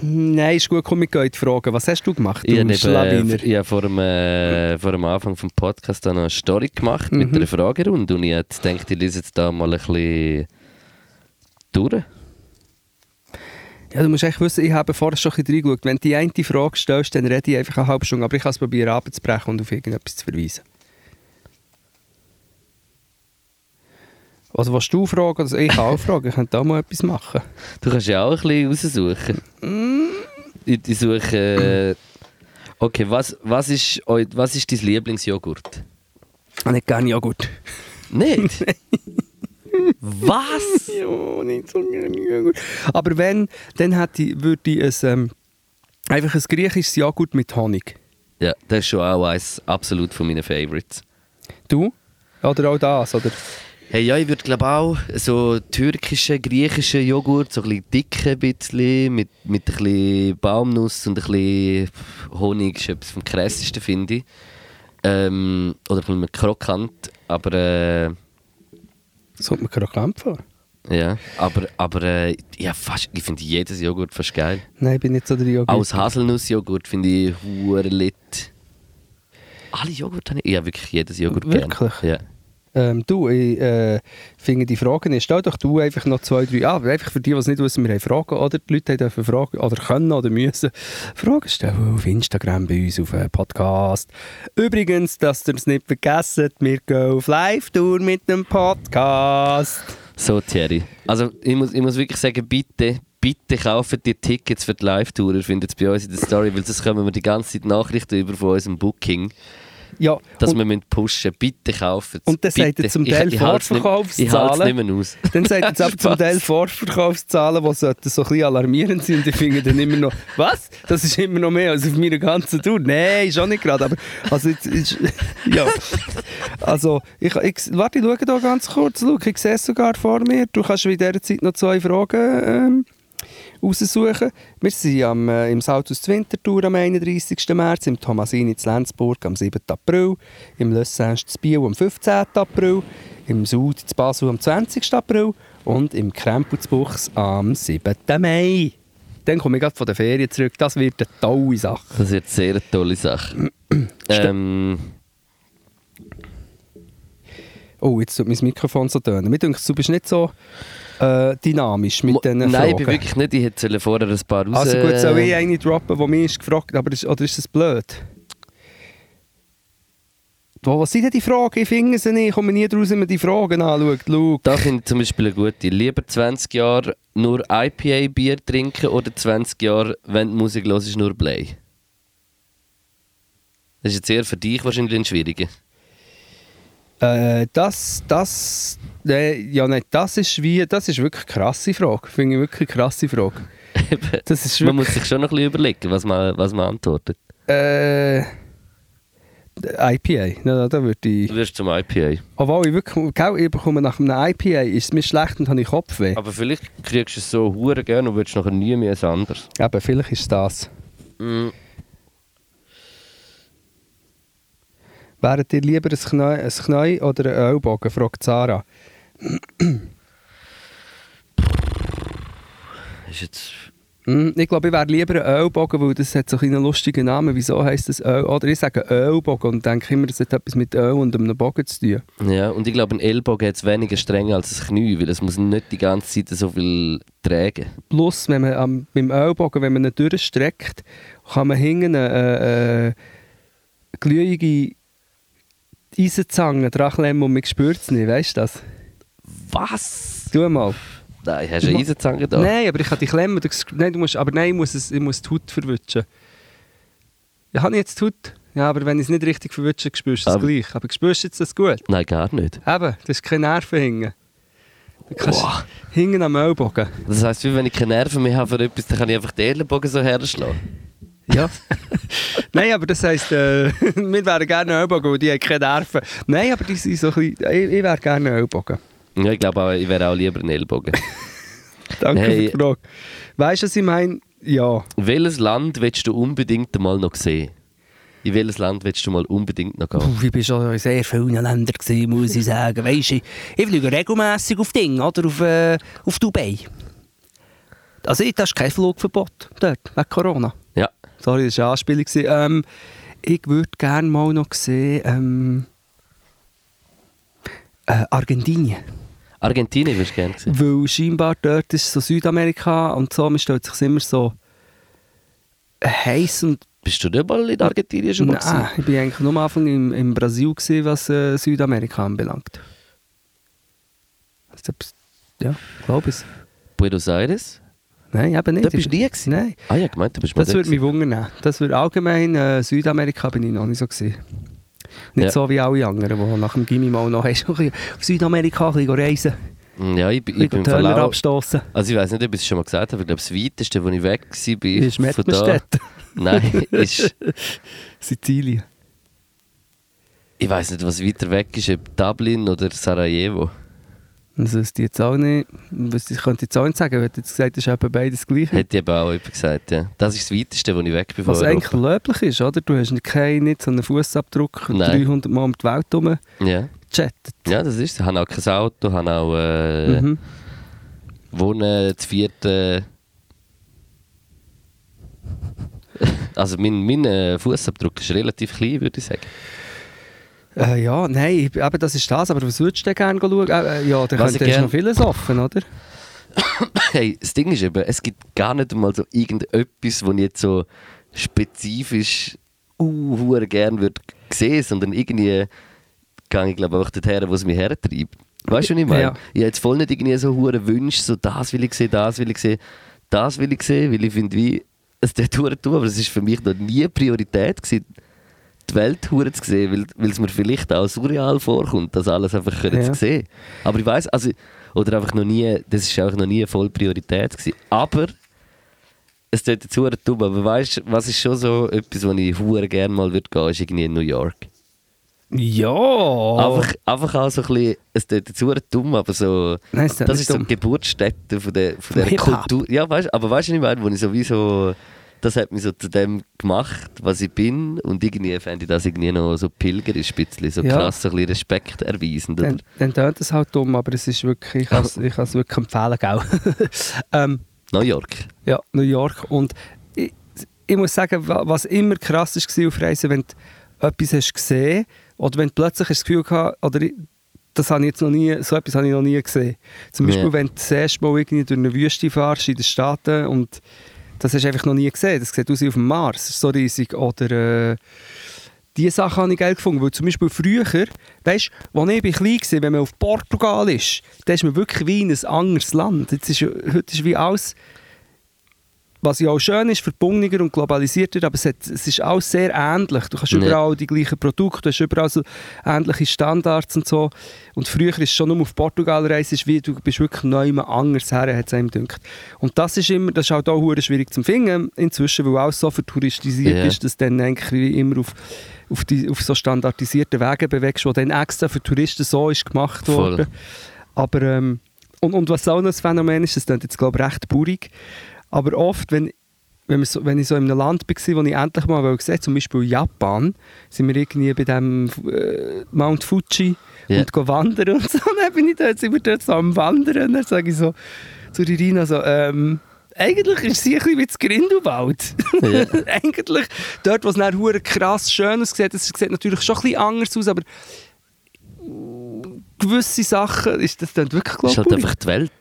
Nein, ist gut, komm, ich gehe in die Frage. Was hast du gemacht, Ich du habe, Schlawiner? ich habe vor, dem, äh, vor dem Anfang des Podcasts noch eine Story gemacht mit Mhm. einer Fragerunde und ich gedacht, ich lese jetzt da mal ein bisschen durch. Ja, du musst echt wissen, ich habe vorher schon ein bisschen reingeschaut. Wenn du die eine Frage stellst, dann rede ich einfach eine halbe Stunde, aber ich kann es probieren abzubrechen und auf irgendetwas zu verweisen. Also willst du fragen? Also ich kann auch fragen, ich könnte auch mal etwas machen. Du kannst ja auch ein bisschen raussuchen. Ich, ich suche... Äh, okay, was, was, ist, was ist dein Lieblingsjoghurt? Nicht gerne Joghurt. Nicht? was? Ja, nicht so gerne Joghurt. Aber wenn, dann hätte ich, würde ich ein, ähm, einfach ein griechisches Joghurt mit Honig. Ja, das ist schon auch eines absolut von meinen Favorites. Du? Oder auch das, oder? Hey, ja, ich würde glaube auch so türkischen, griechischen Joghurt, so ein bisschen dicken ein bisschen, mit, mit ein bisschen Baumnuss und ein bisschen Honig, ist etwas vom krassesten, finde ich. Ähm, oder ein bisschen krokant, aber äh, kommt mir krokant vor. ja, aber, aber äh, ja, fast, ich finde jedes Joghurt fast geil. Nein, ich bin nicht so der Joghurt. Aus Haselnussjoghurt finde ich lit. Alle Joghurt habe ich, ja wirklich jedes Joghurt Wirklich? gern. Ja. Ähm, du, ich äh, finde die Fragen nicht. Stell doch du einfach noch zwei, drei an. Einfach für die, die es nicht wissen, wir haben Fragen. Oder die Leute dürfen Fragen, oder können oder müssen Fragen stellen auf Instagram bei uns, auf einem Podcast. Übrigens, dass ihr es nicht vergessen, wir gehen auf Live-Tour mit dem Podcast. So, Thierry. Also, ich muss, ich muss wirklich sagen, bitte, bitte kaufen die Tickets für die Live-Tour. Ihr findet es bei uns in der Story, weil sonst kommen wir die ganze Zeit Nachrichten über von unserem Booking, Ja, dass und, wir müssen pushen Bitte kaufen Und dann sagt er zum Teil Ich nicht Vorverkaufszahlen. mehr aus. dann sagt aber zum? Teil Vorverkaufszahlen, die sollten so ein bisschen alarmierend sind. Und ich finde dann immer noch, was? Das ist immer noch mehr als auf meiner ganzen Tour. Nein, ist auch nicht gerade. Aber, also, jetzt, ist, ja. also ich, ich, warte, ich schaue da ganz kurz. Schau, ich sehe es sogar vor mir. Du kannst in dieser Zeit noch zwei Fragen ähm, raussuchen. Wir sind am, äh, im Saltus Winterthur am 31. März, im Thomasini in Lenzburg am 7. April, im Le Sage zu Biel am 15. April, im Sud zu Basel am 20. April und im Krempel zu Buchs am 7. Mai. Dann komme ich gerade von der Ferien zurück. Das wird eine tolle Sache. Das wird eine sehr tolle Sache. ähm, Oh, jetzt tut mein Mikrofon so tönen. Mir denkt, du bist nicht so äh, dynamisch mit diesen nein, Fragen. ich bin wirklich nicht. Ich hätte vorher ein paar raus... Also gut, soll ich eine droppen, die mich ist gefragt aber ist, oder ist das blöd? Was sind denn die Fragen? Ich finde sie nicht. Ich komme nie draus, wenn man die Fragen anschaut. Schau. Da finde ich zum Beispiel eine gute. Lieber 20 Jahre nur IPA-Bier trinken oder 20 Jahre, wenn die Musik los ist, nur Play? Das ist jetzt eher für dich wahrscheinlich ein schwieriger. Äh, das, das, äh, ja nicht, das ist wie, das ist wirklich eine krasse Frage. Finde ich wirklich eine krasse Frage. Das ist man wirklich, muss sich schon noch ein bisschen überlegen, was man, was man antwortet. äh, IPA, ja, da würde ich... Du wirst zum IPA. Obwohl ich wirklich, gell, ich bekomme nach einem IPA, ist es mir schlecht und habe ich Kopfweh. Aber vielleicht kriegst du es so hure gerne und würdest nachher nie mehr ein anderes. Eben, vielleicht ist das. Mm. Wäret ihr lieber ein Knäu, ein Knäu oder ein Ellbogen, fragt Sarah. Ist jetzt... Hm, Ich glaube, ich wäre lieber ein Ellbogen, weil das hat so einen lustigen Namen. Wieso heisst das Öl? Oder ich sage Ellbogen und denke immer, das hat etwas mit Öl und einem Bogen zu tun. Ja, und ich glaube, ein Ellbogen hat es weniger streng als ein Knie, weil es muss nicht die ganze Zeit so viel tragen. Plus, wenn man am, beim Ellbogen, wenn man ihn durchstreckt, kann man hinten eine äh, äh, glühige Eisenzange dran klemmen und man spürt es nicht. Weißt du das? Was? Tu mal. Nein, hast du eine Eisenzange da? Nein, aber ich kann die klemmen. Du, nein, du musst, aber nein, ich muss, es, ich muss die Haut verwischen. Ja, habe ich jetzt die Haut? Ja, aber wenn ich es nicht richtig verwünsche, spürst du es gleich. Aber spürst du jetzt das gut? Nein, gar nicht. Eben, das ist kein Nerven hingen. Du kannst Boah. hingen am Ellbogen. Das heisst, wenn ich keine Nerven mehr habe für etwas, dann kann ich einfach den Ellenbogen so herschlagen. Ja. Nein, aber das heisst, äh, wir wären gerne Ellbogen, weil die haben keine Nerven. Nein, aber die sind so ein bisschen, ich, ich wäre gerne Ellbogen. Ja, ich glaube auch, ich wäre auch lieber ein Ellbogen. Danke Hey. für die Frage. Weißt du, was ich meine? Ja. Welches Land willst du unbedingt mal noch sehen? In welches Land willst du mal unbedingt noch gehen? Puh, ich war schon in sehr vielen Ländern, gewesen, muss ich sagen. Weißt du, ich fliege regelmässig auf Ding, oder? Auf, äh, auf Dubai. Also, da ist kein Flugverbot dort, wegen Corona. Ja. Sorry, das war eine Anspielung. Ähm, ich würde gerne mal noch sehen. Ähm, äh, Argentinien. Argentinien würdest du gerne sehen. Weil scheinbar dort ist so Südamerika und so, man stellt sich immer so heiß und Bist du nicht mal in Argentinien schon mal Nein, ich war eigentlich nur am Anfang in, in Brasil, gewesen, was äh, Südamerika anbelangt. Also, ja, glaube ich. Buenos Aires? Nein, eben nicht. Da bist du nie gewesen? Nein, Ah ja, gemeint, du bist mal das da würde mich wundern. Das würde allgemein, äh, Südamerika bin ich noch nicht so gewesen. Nicht Ja. so wie alle anderen, die nach dem Gimmi mal noch hast, auf Südamerika reisen, Ja, ich, bin- ich bin Töner abstoßen. Also ich weiß nicht, ob ich es schon mal gesagt habe, ich glaube, das weiteste, wo ich weg war, Ist von da... Mettmerstedt, Nein, ist... Sizilien. Ich weiß nicht, was weiter weg ist, ob Dublin oder Sarajevo. Das wüsste ich jetzt auch nicht. Was- Ich könnte jetzt auch nicht sagen, weil du jetzt gesagt hast, eben beides gleich. Hätte ich eben auch jemand gesagt, ja. Das ist das weiteste, wo ich weg bin Was eigentlich löblich ist, oder? Du hast keinen nicht so einen Fußabdruck Nein. 300 Mal um die Welt herum Ja. gechattet. ja, das ist es. Ich habe auch kein Auto, habe auch... Äh, Mhm. Wohnen zu vierten... Also mein, mein äh, Fußabdruck ist relativ klein, würde ich sagen. Äh, ja, nein, ich- eben das ist das. Aber was würdest du denn gerne schauen? Äh, äh, ja, da könnte ich gern- noch vieles offen, oder? Hey, das Ding ist eben, es gibt gar nicht einmal so irgendetwas, wo ich jetzt so spezifisch uh, hure gern würde sehen, sondern irgendwie gehe ich glaube einfach dorthin, wo es mich hertreibt. Weißt du, was ich meine? Ja. Ich habe jetzt voll nicht irgendwie so hure Wünsche, so das will ich sehen, das will ich sehen, das will ich sehen, weil ich finde, wie es dort tun, aber es ist für mich noch nie Priorität gewesen, die Welt hure zu sehen, weil, es mir vielleicht auch surreal vorkommt, das alles einfach können Ja. zu sehen. Aber ich weiß, also oder einfach noch nie, das ist auch noch nie voll Priorität gewesen. Aber es tut hure dumm, aber weißt, du, was ist schon so etwas, wo ich hure gerne mal würde gehen, ist irgendwie in New York. Ja! Einfach, einfach auch so ein bisschen, es tut hure dumm, aber so, Nein, das nicht ist so die dumm. Geburtsstätte von der, von der. Kultur. Ja, weißt, aber weißt du, ich meine, wo ich sowieso, das hat mich so zu dem gemacht, was ich bin und irgendwie fände ich das irgendwie noch so pilgerisch, ein bisschen, so Ja. krass, so ein bisschen Respekt erweisend. Dann, dann tönt es halt dumm, aber es ist wirklich, ich kann es wirklich empfehlen, gell? ähm, New York. ja, New York. Und ich, ich muss sagen, wa- was immer krass war auf Reisen, wenn du etwas hast gesehen oder wenn du plötzlich hast das Gefühl gehabt, oder ich, das habe ich jetzt noch nie, so etwas habe ich noch nie gesehen. Zum Beispiel, Ja. wenn du das erste Mal irgendwie durch eine Wüste fährst in den Staaten und das hast du einfach noch nie gesehen. Das sieht aus wie auf dem Mars, das ist so riesig. Oder äh, diese Sachen habe ich geil gefunden, weil zum Beispiel früher, weißt du, als ich klein war, wenn man auf Portugal ist, da ist man wirklich wie in ein anderes Land. Jetzt ist, heute ist wie alles, was ja auch schön ist, verbundener und globalisierter, aber es, hat, es ist alles sehr ähnlich. Du hast Ja. überall die gleichen Produkte, du hast überall so ähnliche Standards und so. Und früher ist es schon nur auf Portugal reisen, wie, du bist wirklich mal anders her, hat es einem gedacht. Und das ist immer, das ist halt auch schwierig zu finden inzwischen, weil alles so vertouristisiert Ja. ist, dass du dann eigentlich immer auf, auf, die, auf so standardisierte Wege bewegst, wo dann extra für Touristen so ist gemacht Voll. worden. Aber, ähm, und, und was auch noch ein Phänomen ist, das klingt jetzt glaube ich recht baurig, aber oft, wenn, wenn, so, wenn ich so in einem Land war, wo ich endlich mal wollte sehen zum Beispiel Japan, sind wir irgendwie bei dem äh, Mount Fuji Ja. und go wandern und so. Dann bin ich dort, sind wir dort so am Wandern. Dann sage ich so zu Irina so, ähm, eigentlich ist sie ein bisschen wie das Grindelwald. Ja. eigentlich, dort, wo es hure krass schön aussieht, es sieht natürlich schon ein bisschen anders aus, aber gewisse Sachen, ist das dann wirklich, Das ist glaube halt einfach die Welt.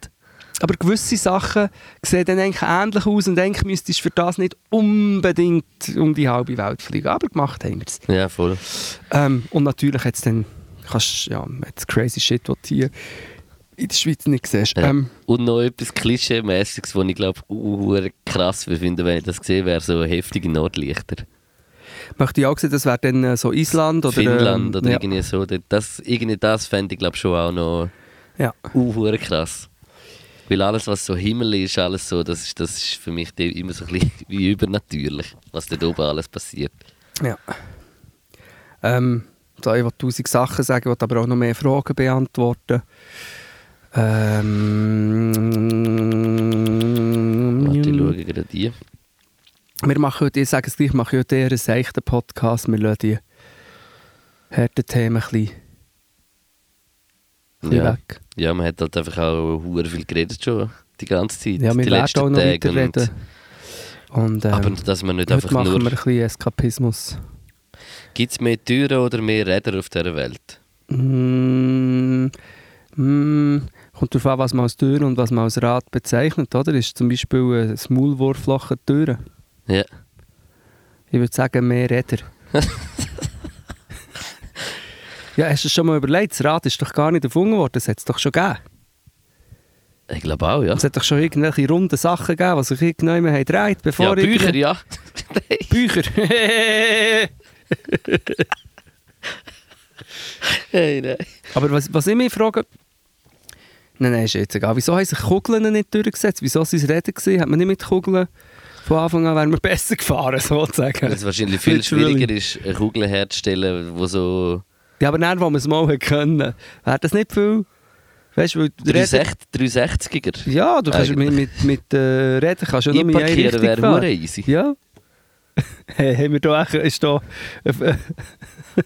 Aber gewisse Sachen sehen dann eigentlich ähnlich aus und eigentlich müsstest du für das nicht unbedingt um die halbe Welt fliegen. Aber gemacht haben wir es. Ja, voll. Ähm, und natürlich hat es dann, kannst, ja, hat's crazy shit, was du hier in der Schweiz nicht siehst. Ja. Ähm, Und noch etwas Klischee-mäßiges, was ich glaube, uh, krass finde, wenn ich das sehe, wäre so heftige Nordlichter. möchte ich auch sehen, das wäre dann äh, so Island oder Finnland ähm, oder ja. irgendwie so. Das, irgendwie das fände ich glaube schon auch noch Ja. uh, krass. Weil alles, was so Himmel ist, alles so, das ist, das ist für mich immer so ein bisschen wie übernatürlich, was dort oben alles passiert. Ja. Ähm, so, ich will tausend Sachen sagen, will aber auch noch mehr Fragen beantworten. Ähm, Warte, ich schaue gerade die. Wir machen heute, ich sage es gleich, wir machen heute eher einen seichten Podcast. Wir lassen die harten Themen ein bisschen Ja. weg. ja, man hat halt einfach auch hure viel geredet schon die ganze Zeit. Ja, wir die werden letzten auch noch Tage weiterreden. Und, ähm, Aber dass man nicht einfach machen wir nur... ein bisschen Eskapismus. Gibt es mehr Türen oder mehr Räder auf dieser Welt? Mm, mm, kommt darauf an, was man als Tür und was man als Rad bezeichnet. Oder? Ist zum Beispiel ein Maulwurfloch eine Tür. Ja. Ich würde sagen, mehr Räder. ja, hast du schon mal überlegt? Das Rad ist doch gar nicht erfunden worden. Das hat es doch schon gegeben. Ich glaube auch, ja. Es hat doch schon irgendwelche runden Sachen gegeben, die sich irgendjemand haben gedreht, bevor Ja, Bücher, ja. Bücher. hey, nein. Aber was, was ich mich frage... Nein, nein, ist jetzt egal. Wieso haben sich Kugeln nicht durchgesetzt? Wieso sind es Räder gewesen? Hat man nicht mit Kugeln... Von Anfang an wären wir besser gefahren, sozusagen. Weil es wahrscheinlich viel schwieriger ist, eine Kugel herzustellen, die so Ja, aber dann, wo wir es mal können, wäre das nicht viel... Weißt du, weil die Räder... 360, 360er. Ja, du kannst mit, Eigentlich. mit, mit äh, Rädern kannst du eine Einparkieren Richtung wäre fahren. easy. Ja. Hey, haben wir da echt, ist da ein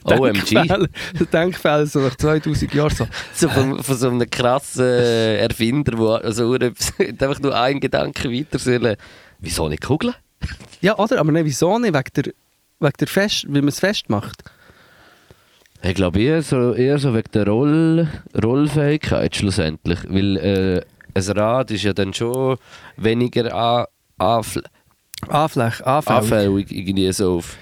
OMG. Denkfehler so nach 2000 Jahren so. So von, von so einem krassen äh, Erfinder, der also einfach nur einen Gedanken weiter sollen. Wieso nicht Kugeln? Ja, oder? Aber nein, wieso nicht? Wegen der, wegen der Fest, wie man es festmacht. Ich glaube eher so, eher so wegen der Roll, Rollfähigkeit schlussendlich. Weil äh, ein Rad ist ja dann schon weniger Anfällig. anfällig irgendwie so auf.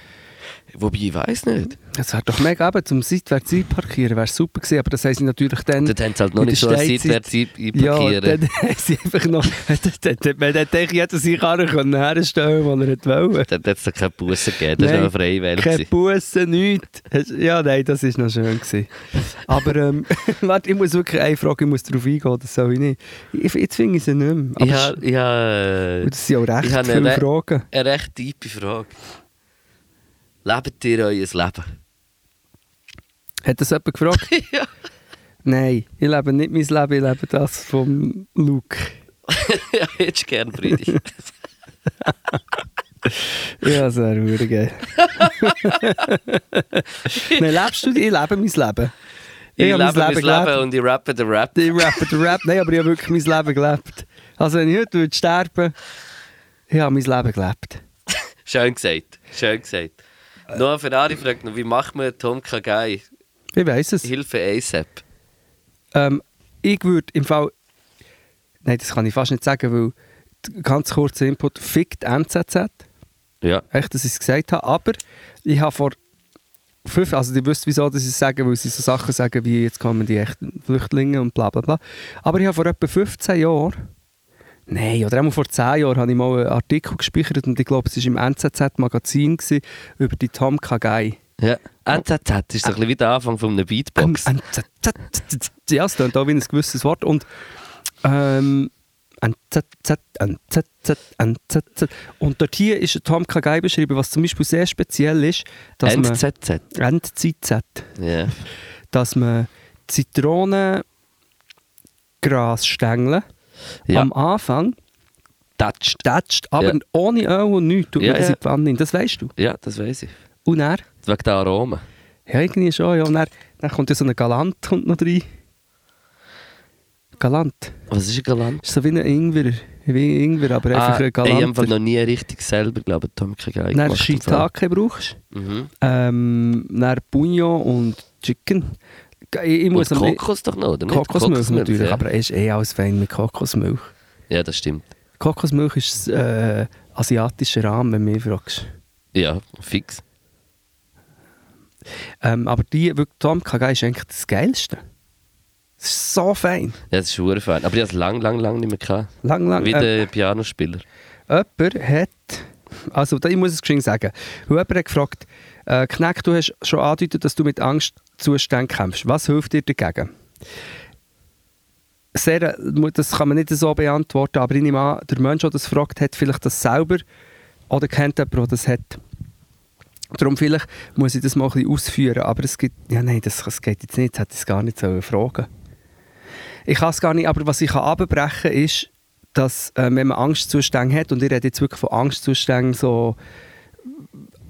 Wobei, ich weiß nicht. Das wäre doch mega eben, zum seitwärts einparkieren, wäre super gewesen, aber das haben sie natürlich dann... Dort haben sie halt noch nicht so seitwärts Ja, einparkieren. dann haben sie einfach noch... Dann hat man dann denke jeder seine Karre können herstellen, wo er wollte. Dort hat es doch keine Busse gegeben, das war noch freie Welt. Keine gewesen. Busse, nichts. Ja, nein, das war noch schön. Gewesen. Aber ähm, warte, ich muss wirklich eine Frage, ich muss darauf eingehen, das soll ich nicht. Ich, jetzt finde ich sie nicht mehr. Aber Ich es- habe das sind auch recht viele eine- Fragen. eine recht tiefe Frage. Lebt ihr euer Leben? Hat das jemand gefragt? ja. nein, ich lebe nicht mein Leben, ich lebe das vom Luke. ja, hättest du gern, Bridi. Ja, das wäre verdammt geil. nein, lebst du? Ich lebe mein Leben. Ich habe lebe mein Leben gelebt. und ich rappe den Rap. Ich rappe den Rap. Nein, aber ich habe wirklich mein Leben gelebt. Also wenn ich heute würde sterben ich habe mein Leben gelebt. Schön gesagt, schön gesagt. Noah Ferrari fragt noch, wie macht man Tom Kagai? Ich weiss es. Hilfe ASAP. Ähm, ich würde im Fall. Nein, das kann ich fast nicht sagen, weil ganz kurzer Input: fickt NZZ. Ja. Echt, dass ich es gesagt habe. Aber ich habe vor fünf, also ihr wisst wieso, dass ich es sage, weil sie so Sachen sagen wie jetzt kommen die echten Flüchtlinge und bla bla bla. Aber ich habe vor etwa 15 Jahren, nein, oder einmal vor 10 Jahren, habe ich mal einen Artikel gespeichert und ich glaube, es war im NZZ-Magazin über die Tom Kagai. ja. NZZ ist so ein bisschen wie der Anfang von einer Beatbox. NZZ, ja, es klingt auch wie ein gewisses Wort. Und ähm, NZZ, NZZ, NZZ. Und dort hier ist Tom Kagai beschrieben, was zum Beispiel sehr speziell ist, dass man... NZZ. NZZ. Ja. Dass man Zitronengrasstängel Ja. am Anfang Touched. tätscht, aber Ja. ohne Öl und nichts, tut Ja, man das in die Pfanne. Das weißt du. Ja, das weiß ich. Und er? Wegen der Aromen. Ja, irgendwie schon. Ja. Und dann, dann kommt ja so ein Galant kommt noch rein. Galant. Was ist ein Galant? ist so wie ein Ingwer. Wie Ingwer, aber einfach Ah, ein ich habe einfach Galant. noch nie richtig selber, glaube ich, Tom Kagai Dann. Shiitake brauchst Mhm. ähm, dann Bouillon und Chicken. Ich, muss Und Kokos doch noch, oder nicht? Kokosmilch natürlich, ja. aber er ist eh alles fein mit Kokosmilch. Ja, das stimmt. Kokosmilch ist äh, asiatischer Rahmen, wenn du mich fragst. Ja, fix. Ähm, aber die, wirklich, Tom Kagai ist eigentlich das Geilste. Es ist so fein. Ja, das ist schon fein. Aber ich habe es lang, lang, lang nicht mehr gehabt. Lang, lang. Wie äh, der Pianospieler. Jemand hat, also ich muss es geschwind sagen, jemand hat gefragt, äh, Kneck, du hast schon angedeutet, dass du mit Angstzuständen kämpfst. Was hilft dir dagegen? Sehr, äh, das kann man nicht so beantworten, aber ich nehme an, der Mensch, der das fragt, hat vielleicht das selber oder kennt jemanden, der das hat. Darum vielleicht muss ich das mal ein bisschen ausführen, aber es gibt, ja nein, das, das geht jetzt nicht, das hätte ich gar nicht sollen fragen Ich kann es gar nicht, aber was ich kann abbrechen ist, dass äh, wenn man Angstzustände hat, und ich rede jetzt wirklich von Angstzuständen, so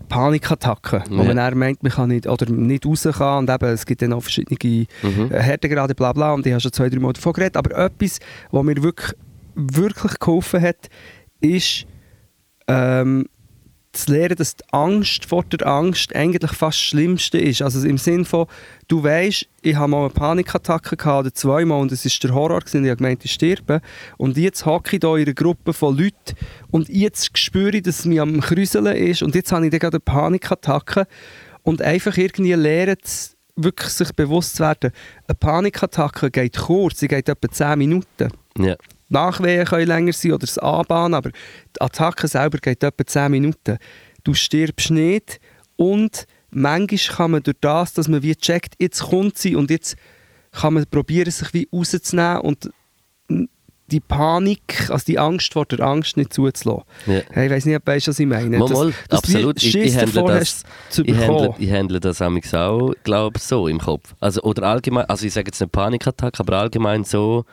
Panikattacken, wo Ja. man dann meint, man kann nicht, oder nicht raus kann, und eben, es gibt dann auch verschiedene Mhm. äh, Härtegrade, bla bla, und ich habe schon zwei, drei Mal davon geredet, aber etwas, was mir wirklich, wirklich geholfen hat, ist ähm, zu lernen, dass die Angst vor der Angst eigentlich fast das Schlimmste ist. Also im Sinn von, du weißt, ich habe mal eine Panikattacke gehabt, oder zweimal, und es war der Horror, gewesen, ich habe gemeint, ich sterbe. Und jetzt hocke ich hier in einer Gruppe von Leuten und jetzt spüre ich, dass es mir am Krüseln ist und jetzt habe ich dann gerade eine Panikattacke und einfach irgendwie lernen, wirklich sich bewusst zu werden, eine Panikattacke geht kurz, sie geht etwa 10 Minuten. Ja. Nachwehen können länger sein oder das Anbahnen, aber die Attacke selber geht etwa 10 Minuten. Du stirbst nicht und manchmal kann man durch das, dass man wie checkt, jetzt kommt sie und jetzt kann man probieren, sich wie rauszunehmen und die Panik, also die Angst vor der Angst nicht zuzulassen. Ja. Hey, ich weiß nicht, ob du weißt, was ich meine. Mal, mal, wie absolut. Ich, ich, handle das, ich, handle, ich handle das auch, glaube so im Kopf. Also, oder allgemein, also ich sage jetzt nicht Panikattacke, aber allgemein so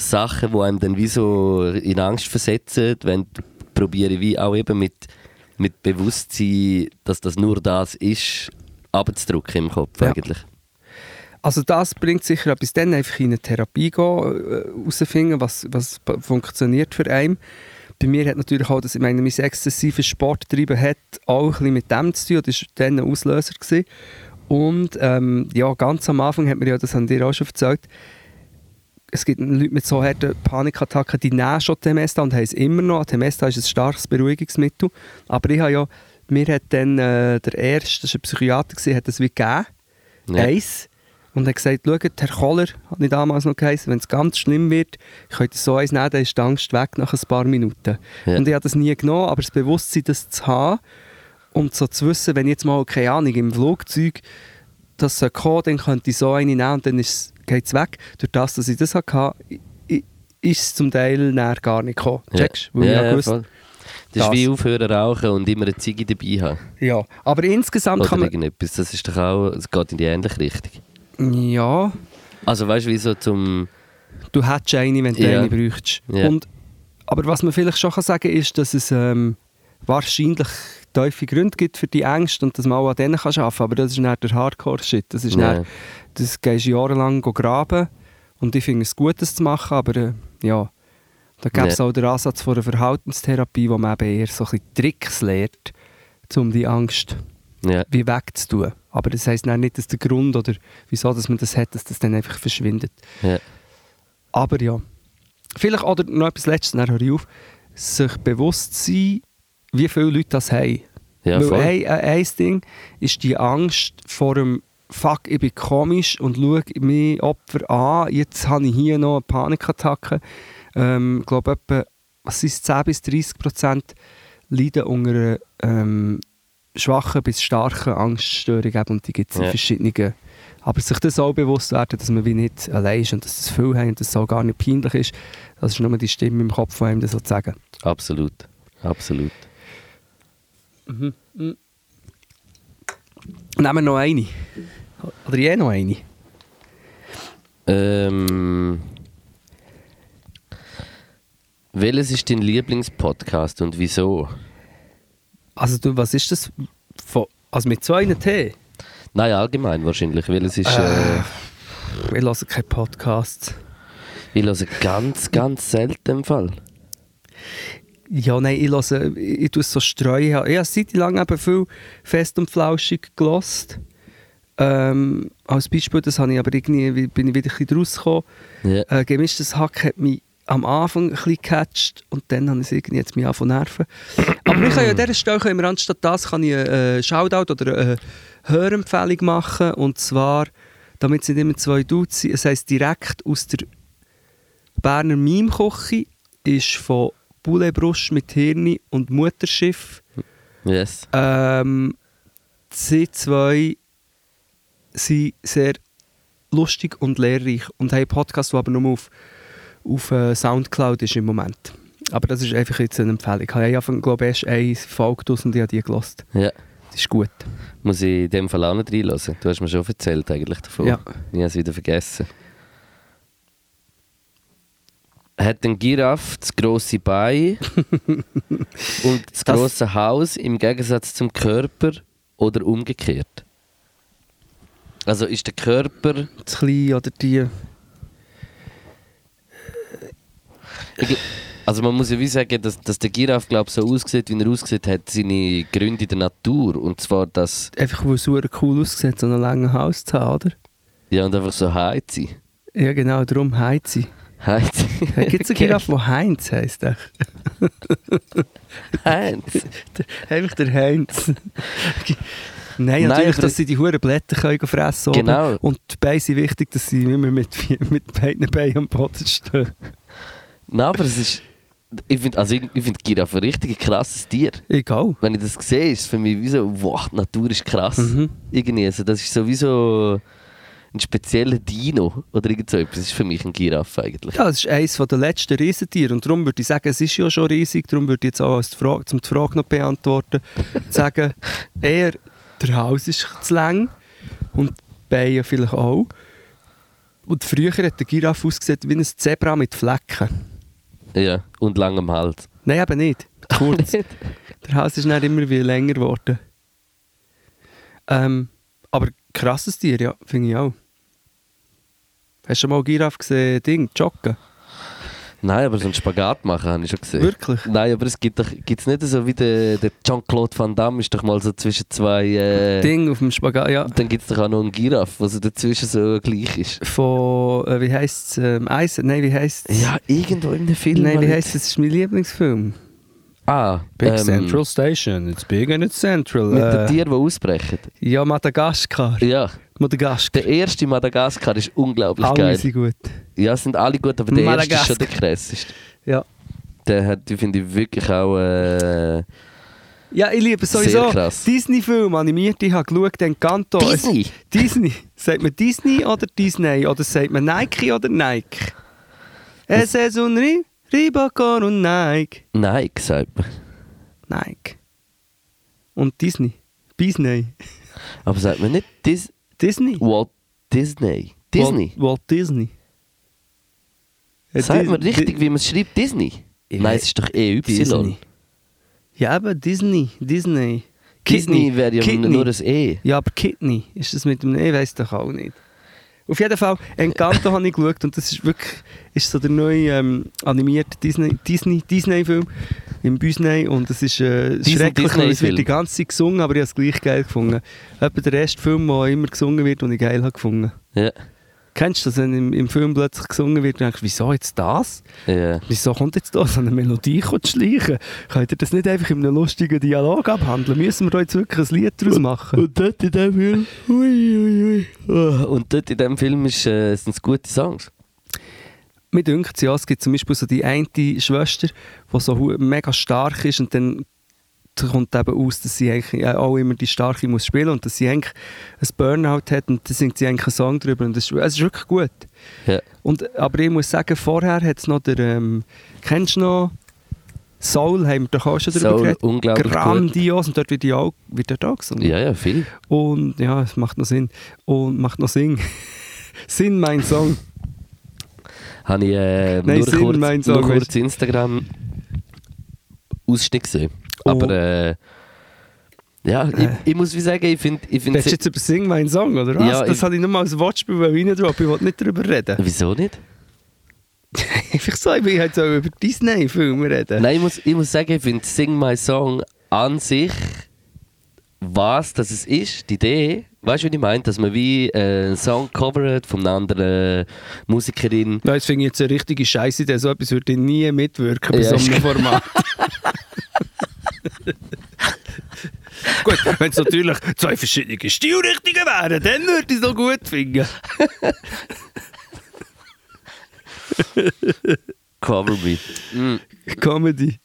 Sachen, die einem dann wie so in Angst versetzen, wenn probiere ich wie auch eben mit, mit Bewusstsein, dass das nur das ist, abzudrücken im Kopf Ja. eigentlich. Also das bringt sicher etwas, dann einfach in eine Therapie gehen, äh, herausfinden, was, was p- funktioniert für einen. Bei mir hat natürlich auch, dass ich meine, mein exzessives Sporttreiben hat auch ein bisschen mit dem zu tun, das war dann ein Auslöser. Gewesen. Und ähm, ja, ganz am Anfang hat mir ja, das haben dir auch schon erzählt, es gibt Leute mit so harten Panikattacken, die nehmen schon Temesta und haben es immer noch. Temesta ist ein starkes Beruhigungsmittel. Aber ich habe ja mir hat dann äh, der Erste, das war ein Psychiater, gewesen, hat das wie gegeben, Ja. eins, und hat gesagt, schaut, Herr Koller, hat nicht damals noch geheißen, wenn es ganz schlimm wird, könnt ihr so eins nehmen, dann ist die Angst weg nach ein paar Minuten. Ja. Und ich habe das nie genommen, aber das Bewusstsein, das zu haben und so zu wissen, wenn ich jetzt mal, keine Ahnung, im Flugzeug das soll kommen, dann könnte ich so eine nehmen und dann geht es weg. Durch das, dass ich das hatte, ist es zum Teil näher gar nicht gekommen. Checkst du? Ich ja gewusst, voll. Das ist das- wie aufhören rauchen und immer eine Ziege dabei haben. ja. Aber insgesamt Oder kann man... irgendetwas. Das ist doch auch, es geht in die ähnliche Richtung. Ja, Also weißt du, wie so zum... du hättest eine, wenn du Ja. eine brauchst. Ja. Und, aber was man vielleicht schon kann sagen kann, ist, dass es ähm, wahrscheinlich tiefe Gründe gibt für die Ängste und dass man auch an denen kann arbeiten kann. Aber das ist nicht der Hardcore-Shit. Das ist dann, das gehst du jahrelang graben und ich finde es gut, das zu machen, aber äh, ja, da gibt es auch den Ansatz von einer Verhaltenstherapie, wo man eben eher so ein Tricks lernt, um die Angst Ja. wie wegzutun. Aber das heisst nicht, dass der Grund oder wieso dass man das hat, dass das dann einfach verschwindet. Ja. Aber ja. Vielleicht, oder noch etwas Letztes, dann höre ich auf, sich bewusst sein, wie viele Leute das haben. Ja, Weil voll. ein, Ding ist die Angst vor dem Fuck, ich bin komisch und schaue mich Opfer an. Jetzt habe ich hier noch eine Panikattacke. Ähm, ich glaube, etwa was ist 10 bis 30 Prozent leiden unter einer ähm, schwachen bis starken Angststörung. Und die gibt es in Ja. verschiedenen. Aber sich das auch bewusst werden, dass man wie nicht allein ist und dass das viel haben und dass es auch gar nicht peinlich ist, das ist nur die Stimme im Kopf von einem, das so zu sagen. Absolut. Nehmen wir noch eine. Oder je noch eine. Ähm, welches ist dein Lieblingspodcast und wieso? Also du, was ist das? Von, also mit so einem T? Nein, allgemein wahrscheinlich. Welches ist... Äh, Ich höre keine Podcasts. ich höre ganz, ganz selten im Fall. Ja, nein, ich höre, ich, ich tue es so streuen. Ich habe seit lang eben viel fest und flauschig gelost. Ähm, als Beispiel, das habe ich aber irgendwie, wie- bin ich wieder ein bisschen rausgekommen. Ja. Äh, gemischtes Hack hat mich am Anfang ein bisschen gecatcht und dann habe ich es irgendwie jetzt mich angefangen nerven. Aber ich kann ja an dieser Stelle, können wir anstatt das, kann ich einen Shoutout oder eine Hörempfehlung machen und zwar, damit es nicht immer zwei Dudes sind, es heisst direkt aus der Berner Meme-Küche, ist von Poulet mit Hirni und Mutterschiff. Yes. Ähm, sie zwei sind sehr lustig und lehrreich und haben Podcast, der aber nur auf, auf äh, Soundcloud ist im Moment. Aber das ist einfach jetzt eine Empfehlung. Ich habe einfach, glaube ich, erst eine Folge draus und ich habe die gelost. Ja. Das ist gut. Muss ich in dem Fall auch nicht reinlassen? Du hast mir schon erzählt eigentlich davon. Ja. Ich habe es wieder vergessen. Hat ein Giraffe das grosse Bein und das, Das- grosse Haus im Gegensatz zum Körper oder umgekehrt? Also ist der Körper... Das Kleine oder die... Gl- also man muss ja wie sagen, dass, dass der Giraffe glaub, so aussieht, wie er aussieht, hat seine Gründe in der Natur. Und zwar, dass... Einfach, weil es super cool aussieht, so einen langen Hals zu haben, oder? Ja, und einfach so Heizi. Ja, genau, darum Heizi. Gibt es einen Giraffe, der Heinz heisst? Heinz. Einfach der Heinz. Nein, Nein, natürlich, aber- dass sie die Huren Blätter können fressen können. Genau. Und die Beine sind wichtig, dass sie immer mit, mit beiden Beinen am Boden stehen. Nein, aber es ist. Ich finde also ich, ich find Giraffe ein richtig krasses Tier. Egal. Wenn ich das sehe, ist es für mich wie so, wow, die Natur ist krass. Mhm. Irgendwie, also das ist sowieso ein spezieller Dino oder irgend so etwas. Das ist für mich ein Giraffe eigentlich. Ja, das ist eines der letzten Riesentiere. Und darum würde ich sagen, es ist ja schon riesig. Darum würde ich jetzt auch als die Frage, um die Frage noch beantworten, sagen, eher der Hals ist zu lang und die Beine vielleicht auch. Und früher hat der Giraffe ausgesehen wie ein Zebra mit Flecken. Ja, und lang am Hals. Nein, eben nicht. Kurz. Der Hals ist dann immer wie länger geworden. Ähm, aber krasses Tier, ja, finde ich auch. Hast du schon mal Giraffe gesehen, Ding, joggen? Nein, aber so einen Spagat machen habe ich schon gesehen. Wirklich? Nein, aber es gibt doch gibt's nicht so wie der, der Jean-Claude Van Damme ist doch mal so zwischen zwei. Äh, Ding auf dem Spagat, ja. Dann gibt es doch auch noch einen Giraffe, der so dazwischen so gleich ist. Von, äh, wie heisst es, ähm, Eisen, nein, wie heisst es? Ja, irgendwo in einem Film. Nein, wie heisst es, das ist mein Lieblingsfilm. Ah, Big ähm, Central Station. It's big and it's central. Mit den Äh, Tieren, die ausbrechen. ja, Madagaskar. Ja, Madagaskar. der erste Madagaskar ist unglaublich Alle geil. sind gut. Ja, sind alle gut, aber der erste ist Madagaskar. schon der krasseste. Ja. Der hat, finde ich wirklich auch. Äh, Ja, ich liebe sowieso krass. Disney-Filme, animierte, ich habe geschaut, Encanto. Disney? Es, Disney. Sagt man Disney oder Disney? Oder sagt man Nike oder Nike? Es ist un Ri Ribacon und Nike. Nein, sagt man. Nike. Und Disney. Disney. Aber sagt man nicht Dis Disney. Walt Disney? Disney? Walt, Walt Disney. Ja, sagt man richtig, Di- wie man es schreibt? Disney? Ich Nein, es ist doch EY. Disney. Ja, aber Disney. Disney. Disney wäre ja Kidney. nur ein E. Ja, aber Kidney. Ist das mit dem E? Weiß doch auch nicht. Auf jeden Fall, Encanto habe ich geschaut und das ist wirklich ist so der neue ähm, animierte Disney, Disney, Disney-Film im Disney und es ist äh, Disney- schrecklich, weil es Disney-Film. wird die ganze Zeit gesungen, aber ich habe es gleich geil gefunden. Etwa der erste Film, der immer gesungen wird, den ich geil habe gefunden. Ja. Kennst du das, wenn im, im Film plötzlich gesungen wird und denkst, wieso jetzt das? ja. Wieso kommt jetzt da so eine Melodie zu schleichen? Könnt ihr das nicht einfach in einem lustigen Dialog abhandeln? Müssen wir da jetzt wirklich ein Lied daraus machen? Und dort in dem Film. Ui, ui, ui. Oh, Und dort in dem Film ist, äh, sind es gute Songs. Mir dünkt es ja, es gibt zum Beispiel so die eine Schwester, die so mega stark ist und dann kommt eben aus, dass sie eigentlich äh, auch immer die Starke muss spielen und dass sie eigentlich ein Burnout hat und dann singt sie eigentlich einen Song drüber und das ist, es ist wirklich gut. Ja. Und, aber ich muss sagen, vorher hat es noch der, ähm, kennst du noch Soul, haben wir doch auch schon darüber Soul, geredet. unglaublich gut. Grandios und dort wird die auch, wird dort auch gesungen. Ja, ja, viel. Und ja, es macht noch Sinn. Und macht noch Sinn. Sinn, mein Song. Habe ich äh, Nein, nur Sinn, kurz, mein nur Song, kurz weißt Instagram Ausschnitt gesehen. Oh. Aber äh, ja, ich, ich muss wie sagen, ich finde ich find Willst jetzt über Sing mein Song, oder was? Ja, das habe ich nur mal als Wortspiel reindroppen, ich wollte nicht darüber reden. Wieso nicht? Einfach so, ich will halt so über Disney-Filme reden. Nein, ich muss, ich muss sagen, ich finde Sing My Song an sich, was das es ist, die Idee, weißt du, wie ich meine? Dass man wie äh, einen Song covert von einer anderen Musikerin. Nein, das finde ich jetzt eine richtige Scheiße Idee. So etwas würde ich nie mitwirken bei Ja, so einem Format. Gut, wenn es natürlich zwei verschiedene Stilrichtungen wären, dann würde ich es noch gut finden. Cover Me. Mm. Comedy.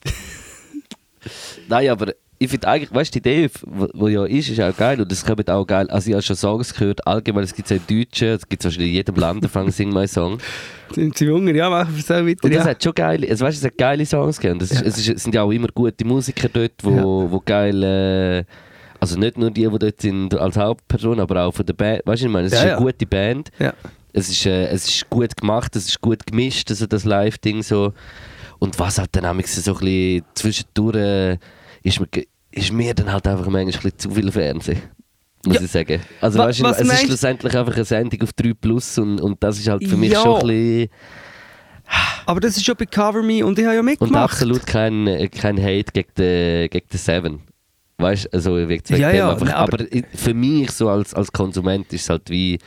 Nein, aber ich finde eigentlich, weißt du, die Idee, wo ja ist, ist auch geil und es kommt auch geil. Also, ich habe schon Songs gehört, allgemein, es gibt es auch im Deutschen, es gibt es wahrscheinlich in jedem Land, Anfang Sing My Song. Sind sie jünger? Ja, machen wir es auch weiter. Und das Ja. hat schon geile, also weißt, es hat geile Songs gegeben. Das ist, Ja. es, ist, es sind ja auch immer gute Musiker dort, wo, Ja. wo geil, äh, also nicht nur die, die dort sind als Hauptperson, aber auch von der Band. Weißt du, ich meine, es Ja, ist ja. eine gute Band. Ja. Es ist, äh, es ist gut gemacht, es ist gut gemischt, also das Live-Ding so. Und was hat dann manchmal so ein bisschen zwischendurch, äh, ist, mir, ist mir dann halt einfach manchmal ein bisschen zu viel Fernsehen. Muss Ja. ich sagen. Also Wa- weißt du, was es ist meinst- schlussendlich einfach eine Sendung auf 3 Plus und, und das ist halt für mich Ja. schon ein bisschen... Aber das ist schon bei Cover Me und ich habe ja Und mitgemacht. absolut kein, kein Hate gegen den, gegen den Seven. Weißt du, also wegen Ja, ja, einfach. aber- aber, für mich so als, als Konsument ist es halt wie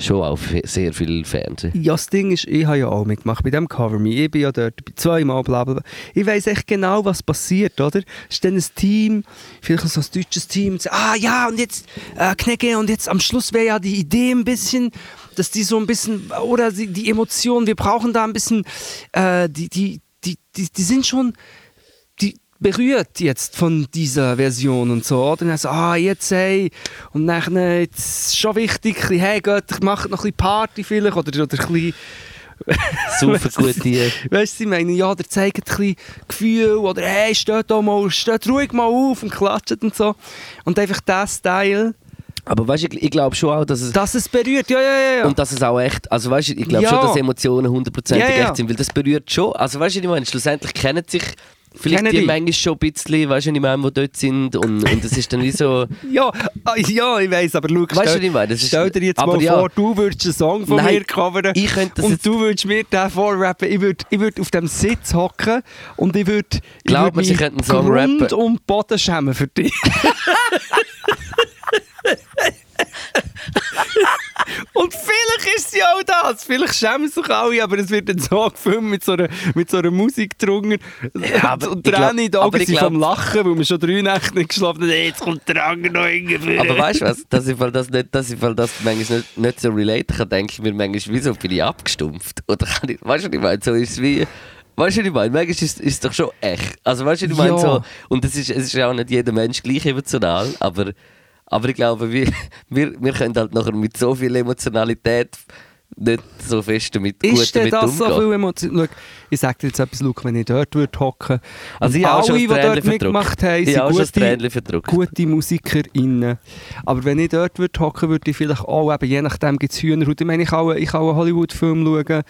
schon auch sehr viel Fernsehen. Ja, das Ding ist, ich habe ja auch mitgemacht bei dem Cover Me. Ich bin ja dort zweimal bla bla bla. Ich weiß echt genau, was passiert, oder? Es ist dann ein Team, vielleicht so ein deutsches Team, und sagt, ah ja, und jetzt, äh, Knecke, und jetzt am Schluss wäre ja die Idee ein bisschen, dass die so ein bisschen, oder die, die Emotionen, wir brauchen da ein bisschen, äh, die, die, die, die, die sind schon, berührt jetzt von dieser Version und so. Oder dann so, ah, jetzt hey, und dann jetzt ist schon wichtig, bisschen, hey Gott, macht noch ein bisschen Party vielleicht, oder, oder ein bisschen, Super gute. weißt du, ich meine, ja, der zeigt ein bisschen Gefühl, oder hey, steht da mal, steht ruhig mal auf und klatscht und so. Und einfach der Style, Aber weißt du, ich, ich glaube schon auch, dass es. dass es berührt, ja, ja, ja. ja. Und dass es auch echt, also weißt du, ich glaube Ja. schon, dass Emotionen hundertprozentig Ja, ja. echt sind, weil das berührt schon. Also weißt du, ich meine, schlussendlich kennen sich vielleicht Kennen die manchmal schon ein bisschen, weißt du, ich meine, die dort sind und, und es ist dann wie so, ja, ah, ja, ich weiss, aber schau, weißt du, stell, ich meine? Das ist, stell dir jetzt aber mal ja, vor, du würdest einen Song von Nein, mir covern. ich könnte das und jetzt- du würdest mir den vorrappen. Ich würde ich würd auf dem Sitz hocken und ich würde ich Glaub würd mir, einen Song Grund rappen. und Boden schämen für dich. und vielleicht ist ja auch das. Vielleicht schämen sich alle, aber es wird dann so gefilmt mit so einer, mit so einer Musik drunter. Ja, aber und Tränen in den Augen glaub- vom Lachen, weil wir schon drei Nächte nicht geschlafen haben. Jetzt kommt der andere noch irgendwie. Aber weißt du was, dass ich, das nicht, dass ich das manchmal nicht, nicht so relate kann, denke ich mir manchmal, wieso bin ich abgestumpft? Oder kann ich, weißt du, was ich meine? So ist es wie, weißt du, was ich meine? Manchmal ist, es doch schon echt. Also weißt du, was ich meine? Ja. So, und es ist, es ist ja auch nicht jeder Mensch gleich emotional, aber, aber ich glaube, wir, wir, wir können halt nachher mit so viel Emotionalität nicht so fest damit gut Ist damit das so umgehen. viel Emotion? Schau, Ich sage dir jetzt etwas, Luke, wenn ich dort würde hocken Also ich alle, schon die dort mitgemacht verdrückt. haben, Ich habe auch schon ein sind gute, gute MusikerInnen. Aber wenn ich dort würde hocken, würde ich vielleicht auch, eben, je nachdem gibt es Hühnerhaut. Ich meine, ich kann, ich kann einen Hollywood-Film schauen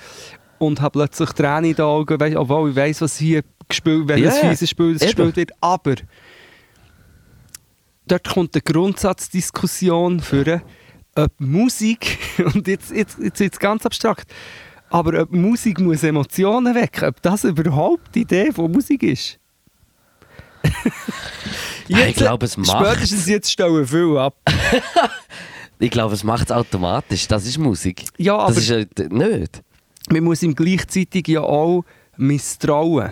und habe plötzlich Tränen in den Augen, obwohl ich weiss, was hier gespielt ein fieses Spiel das gespielt wird. Aber dort kommt eine Grundsatzdiskussion für ob Musik, und jetzt, jetzt, jetzt ist es ganz abstrakt, aber ob Musik muss Emotionen wecken, ob das überhaupt die Idee von Musik ist. Ich glaube, es macht's. Spätestens jetzt stellen viel ab. Ich glaube, es macht es automatisch. Das ist Musik. Ja, aber das ist ja nicht. man muss ihm gleichzeitig ja auch misstrauen.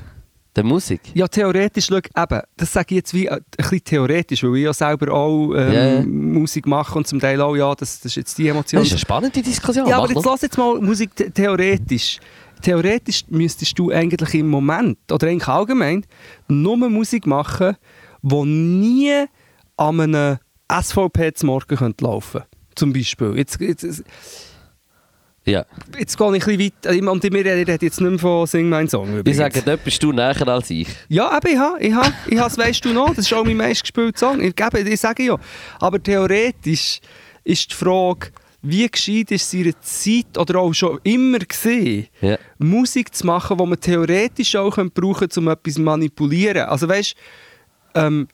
Der Musik. Ja, theoretisch, schau, eben, das sage ich jetzt wie äh, ein bisschen theoretisch, weil ich ja selber auch ähm, ja. Musik mache und zum Teil auch, ja, das, das ist jetzt die Emotion. Das ist eine spannende Diskussion. Ja, Mach aber jetzt lass jetzt mal Musik the- theoretisch. Theoretisch müsstest du eigentlich im Moment, oder eigentlich allgemein, nur Musik machen, die nie an einem SVP zum Morgen könnte laufen Zum Beispiel. Jetzt, jetzt, ja. jetzt gehe ich ein bisschen weiter. Und wir reden jetzt nicht mehr von Sing mein Song. Ich übrigens. sage, dort bist du näher als ich. Ja, eben, ich habe, ich habe, ich das weisst du noch, das ist auch mein meistgespielter Song. Ich, gebe, ich sage ja. Aber theoretisch ist die Frage, wie gescheit ist es in einer Zeit oder auch schon immer gesehen, Ja. Musik zu machen, die man theoretisch auch brauchen könnte, um etwas zu manipulieren. Also weißt ähm,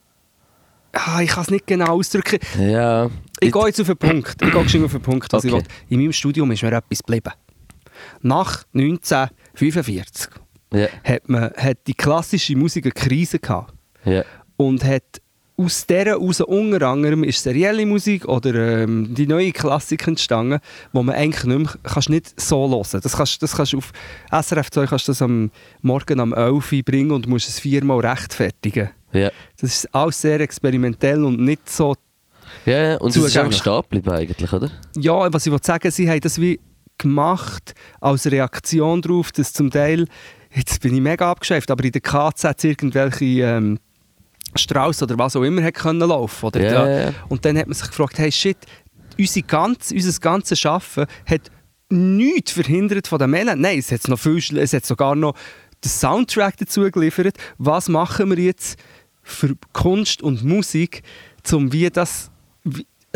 ah, ich kann es nicht genau ausdrücken. Ja. Ich gehe jetzt auf den Punkt. Ich gehe schon auf den Punkt, was ich Okay. will. In meinem Studium ist mir etwas geblieben. Nach 1945 Ja. hat, man, hat die klassische Musik eine Krise gehabt Ja. und hat aus dieser heraus unter anderem ist serielle Musik oder ähm, die neue Klassik entstanden, wo man eigentlich nicht mehr, kannst nicht so hören. Das kannst, das kannst auf SRF 2 kannst du das am Morgen am 11 Uhr bringen und musst es viermal rechtfertigen. Ja. Das ist alles sehr experimentell und nicht so Ja. Und es ist auch stehen geblieben eigentlich, oder? Ja, was ich will sagen, sie haben das wie gemacht als Reaktion darauf, dass zum Teil, jetzt bin ich mega abgeschäft, aber in der KZ irgendwelche ähm, Strauß oder was auch immer hat können laufen oder da. ja. Und dann hat man sich gefragt, hey shit, unsere ganz, unser ganzes Schaffen hat nichts verhindert von den Männern. Nein, es hat noch viel, es hat sogar noch den Soundtrack dazu geliefert. Was machen wir jetzt für Kunst und Musik, um wie das wie,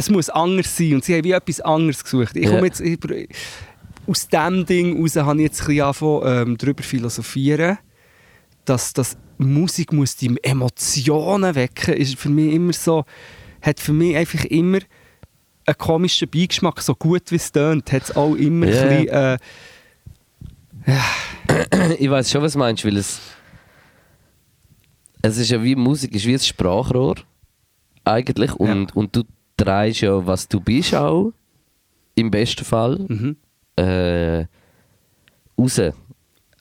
es muss anders sein und sie haben wie etwas anderes gesucht. Ich Ja. komme jetzt ich, aus diesem Ding heraus habe ich jetzt ein bisschen angefangen, ähm, darüber philosophieren, dass, dass Musik muss die Emotionen wecken, ist für mich immer so, hat für mich einfach immer einen komischen Beigeschmack, so gut wie es tönt, hat es auch immer Ja. ein bisschen, äh, ich weiß schon, was du meinst, weil es. Es ist ja wie Musik, ist wie ein Sprachrohr. Eigentlich. Und, und du drehst ja, was du bist auch. Im besten Fall. mhm. Äh, raus.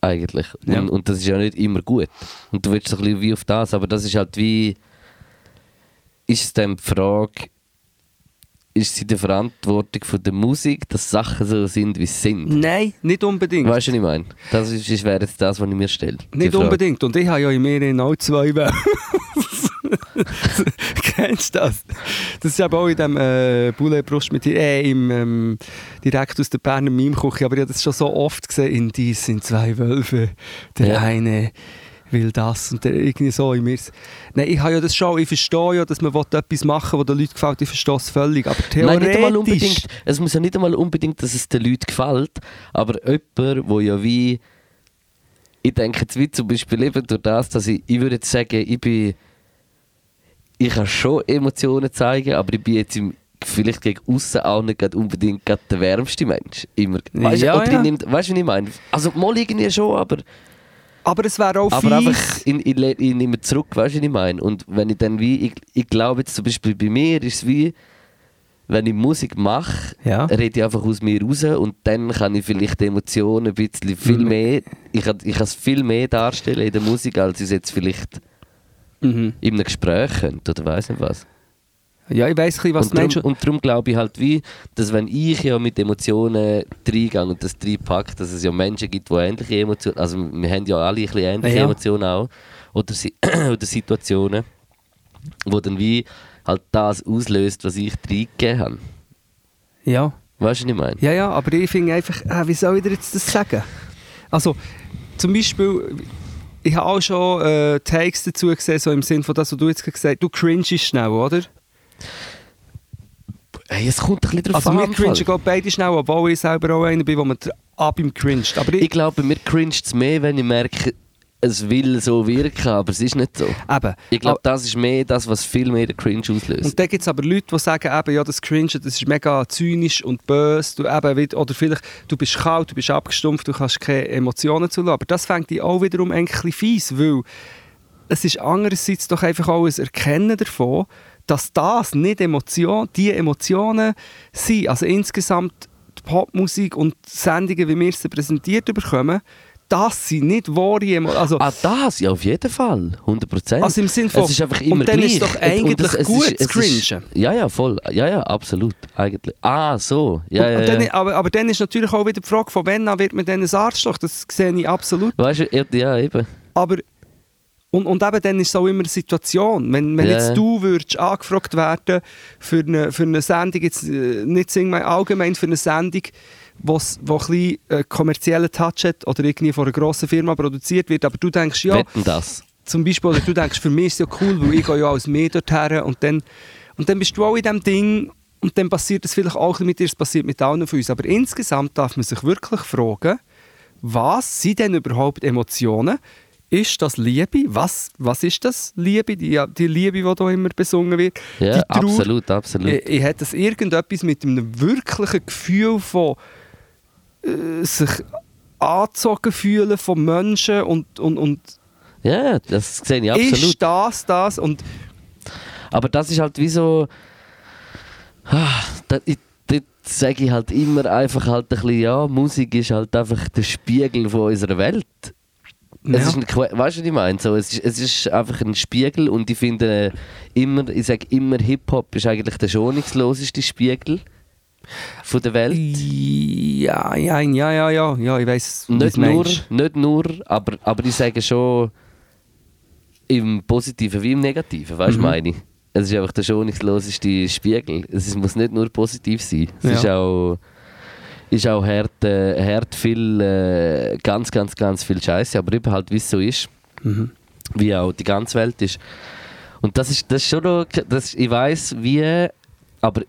Eigentlich. Ja. Und, und das ist ja nicht immer gut. Und du willst so ein bisschen wie auf das, aber das ist halt wie. Ist es dann die Frage, ist es in der Verantwortung von der Musik, dass Sachen so sind, wie sie sind? Nein, nicht unbedingt. Weißt du, was ich meine? Das ist, ist wäre jetzt das, was ich mir stelle. Nicht unbedingt. Und ich habe ja in mir auch zwei Wellen. Kennst du das? Das ist eben auch in dem äh, Boulet Brust mit äh, im, ähm, direkt aus der Berner Mimküche. Aber ich habe das schon so oft gesehen. In dies sind zwei Wölfe. Der Ja. eine will das und der irgendwie so in mir. Nein, ich habe ja das schon. Ich verstehe ja, dass man etwas machen will, was den Leuten gefällt. Ich verstehe es völlig. Aber Nein, nicht einmal theoretisch... unbedingt. Es muss ja nicht einmal unbedingt, dass es den Leuten gefällt, aber jemand, wo ja wie. Ich denke jetzt wie zum Beispiel eben durch das, dass ich, ich würde jetzt sagen, ich bin. Ich kann schon Emotionen zeigen, aber ich bin jetzt im, vielleicht gegen außen auch nicht unbedingt der wärmste Mensch. Immer. Weißt, Ja, du, ja. du, was ich meine? Also mal irgendwie schon, aber, Aber es wäre auch aber einfach, ich, ich, ich nehme zurück, weißt du, was ich meine? Und wenn ich dann wie, ich, ich glaube jetzt zum Beispiel bei mir ist es wie, wenn ich Musik mache, Ja. rede ich einfach aus mir raus und dann kann ich vielleicht die Emotionen ein bisschen viel Mhm. mehr, ich kann, ich kann es viel mehr darstellen in der Musik, als ich es jetzt vielleicht Mhm. in einem Gespräch könnte oder weiß nicht was. Ja, ich bisschen, was und, du meinst. darum, und darum glaube ich halt wie, dass wenn ich ja mit Emotionen reingehe und das reinpacke, dass es ja Menschen gibt, die ähnliche Emotionen, also wir haben ja alle ein bisschen ähnliche Ja. Emotionen auch, oder, oder Situationen, wo dann wie halt das auslöst, was ich reingegeben habe. Ja. Weißt du, was ich meine? Ja, ja, aber ich finde einfach, äh, wie soll ich dir jetzt das sagen? Also, zum Beispiel, ich habe auch schon äh, Takes dazu gesehen, so im Sinn von das, was du jetzt gesagt hast. Du cringest schnell, oder? Hey, es kommt ein bisschen drauf Also, an. wir im Fall. cringen gerade beide schnell, obwohl ich selber auch einer bin, wo man ab ihm cringed. Aber ich, Ich glaube, mir cringet es mehr, wenn ich merke, es will so wirken, aber es ist nicht so. eben. Ich glaube, das ist mehr das, was viel mehr den Cringe auslöst. Und dann gibt es aber Leute, die sagen, eben, ja, das Cringe, das ist mega zynisch und böse. Du, eben, oder vielleicht, du bist kalt, du bist abgestumpft, du kannst keine Emotionen zulassen. Aber das fängt dich auch wiederum ein bisschen fies, weil es ist andererseits doch einfach auch ein Erkennen davon, dass das nicht Emotion, die Emotionen sind. Also insgesamt die Popmusik und die Sendungen, wie wir sie präsentiert bekommen, das sind nicht wahre Emotionen. Also, Ah, das, ja, auf jeden Fall. 100 Prozent. Also im Sinn von- Es ist einfach und immer dann gleich. ist doch Und eigentlich das- gut ist- zu ist- cringen. Ja, ja, voll. Ja, ja, absolut. Eigentlich. Ah, so. Ja, und, ja, und dann, ja. aber, aber dann ist natürlich auch wieder die Frage, von wann an wird man dann ein Arschloch? Das sehe ich absolut. Weißt du, ja, eben. Aber und, und eben dann ist es auch immer eine Situation. Wenn, wenn Ja. jetzt du würdest angefragt werden für eine, für eine Sendung, jetzt äh, nicht allgemein für eine Sendung, wo's, wo ein bisschen äh, kommerziellen Touch hat oder irgendwie von einer grossen Firma produziert wird, aber du denkst, ja, Wetten das. zum Beispiel, oder du denkst, für mich ist es ja cool, weil ich gehe ja als mehr dorthin und dann, und dann bist du auch in diesem Ding und dann passiert es vielleicht auch mit dir, es passiert mit allen von uns. Aber insgesamt darf man sich wirklich fragen, was sind denn überhaupt Emotionen? Ist das Liebe? Was, was ist das Liebe? Die, die Liebe, die hier immer besungen wird? Ja, absolut, absolut. Ich, ich hat das irgendetwas mit einem wirklichen Gefühl von äh, sich angezogen fühlen von Menschen und, und, und Ja, das sehe ich absolut. ist das das? Und Aber das ist halt wie so. Ah, da, ich, dort sage ich halt immer einfach halt ein bisschen, ja, Musik ist halt einfach der Spiegel von unserer Welt. Es Ja. ist ein, weißt du, was ich meine? So, es, ist, es ist einfach ein Spiegel und ich finde äh, immer, ich sage immer, Hip-Hop ist eigentlich der schonungsloseste Spiegel von der Welt. Ja, ja, ja, ja, ja, ja, ich weiß, Nicht nur, nicht nur aber, aber ich sage schon im Positiven wie im Negativen, weißt du, Mhm. meine ich? Es ist einfach der schonungsloseste Spiegel. Es muss nicht nur positiv sein. Es Ja. ist auch, ist auch hart, äh, hart viel, äh, ganz, ganz, ganz viel Scheiße, aber eben halt, wie es so ist, Mhm. wie auch die ganze Welt ist. Und das ist, das ist schon noch, das, ich weiß wie, aber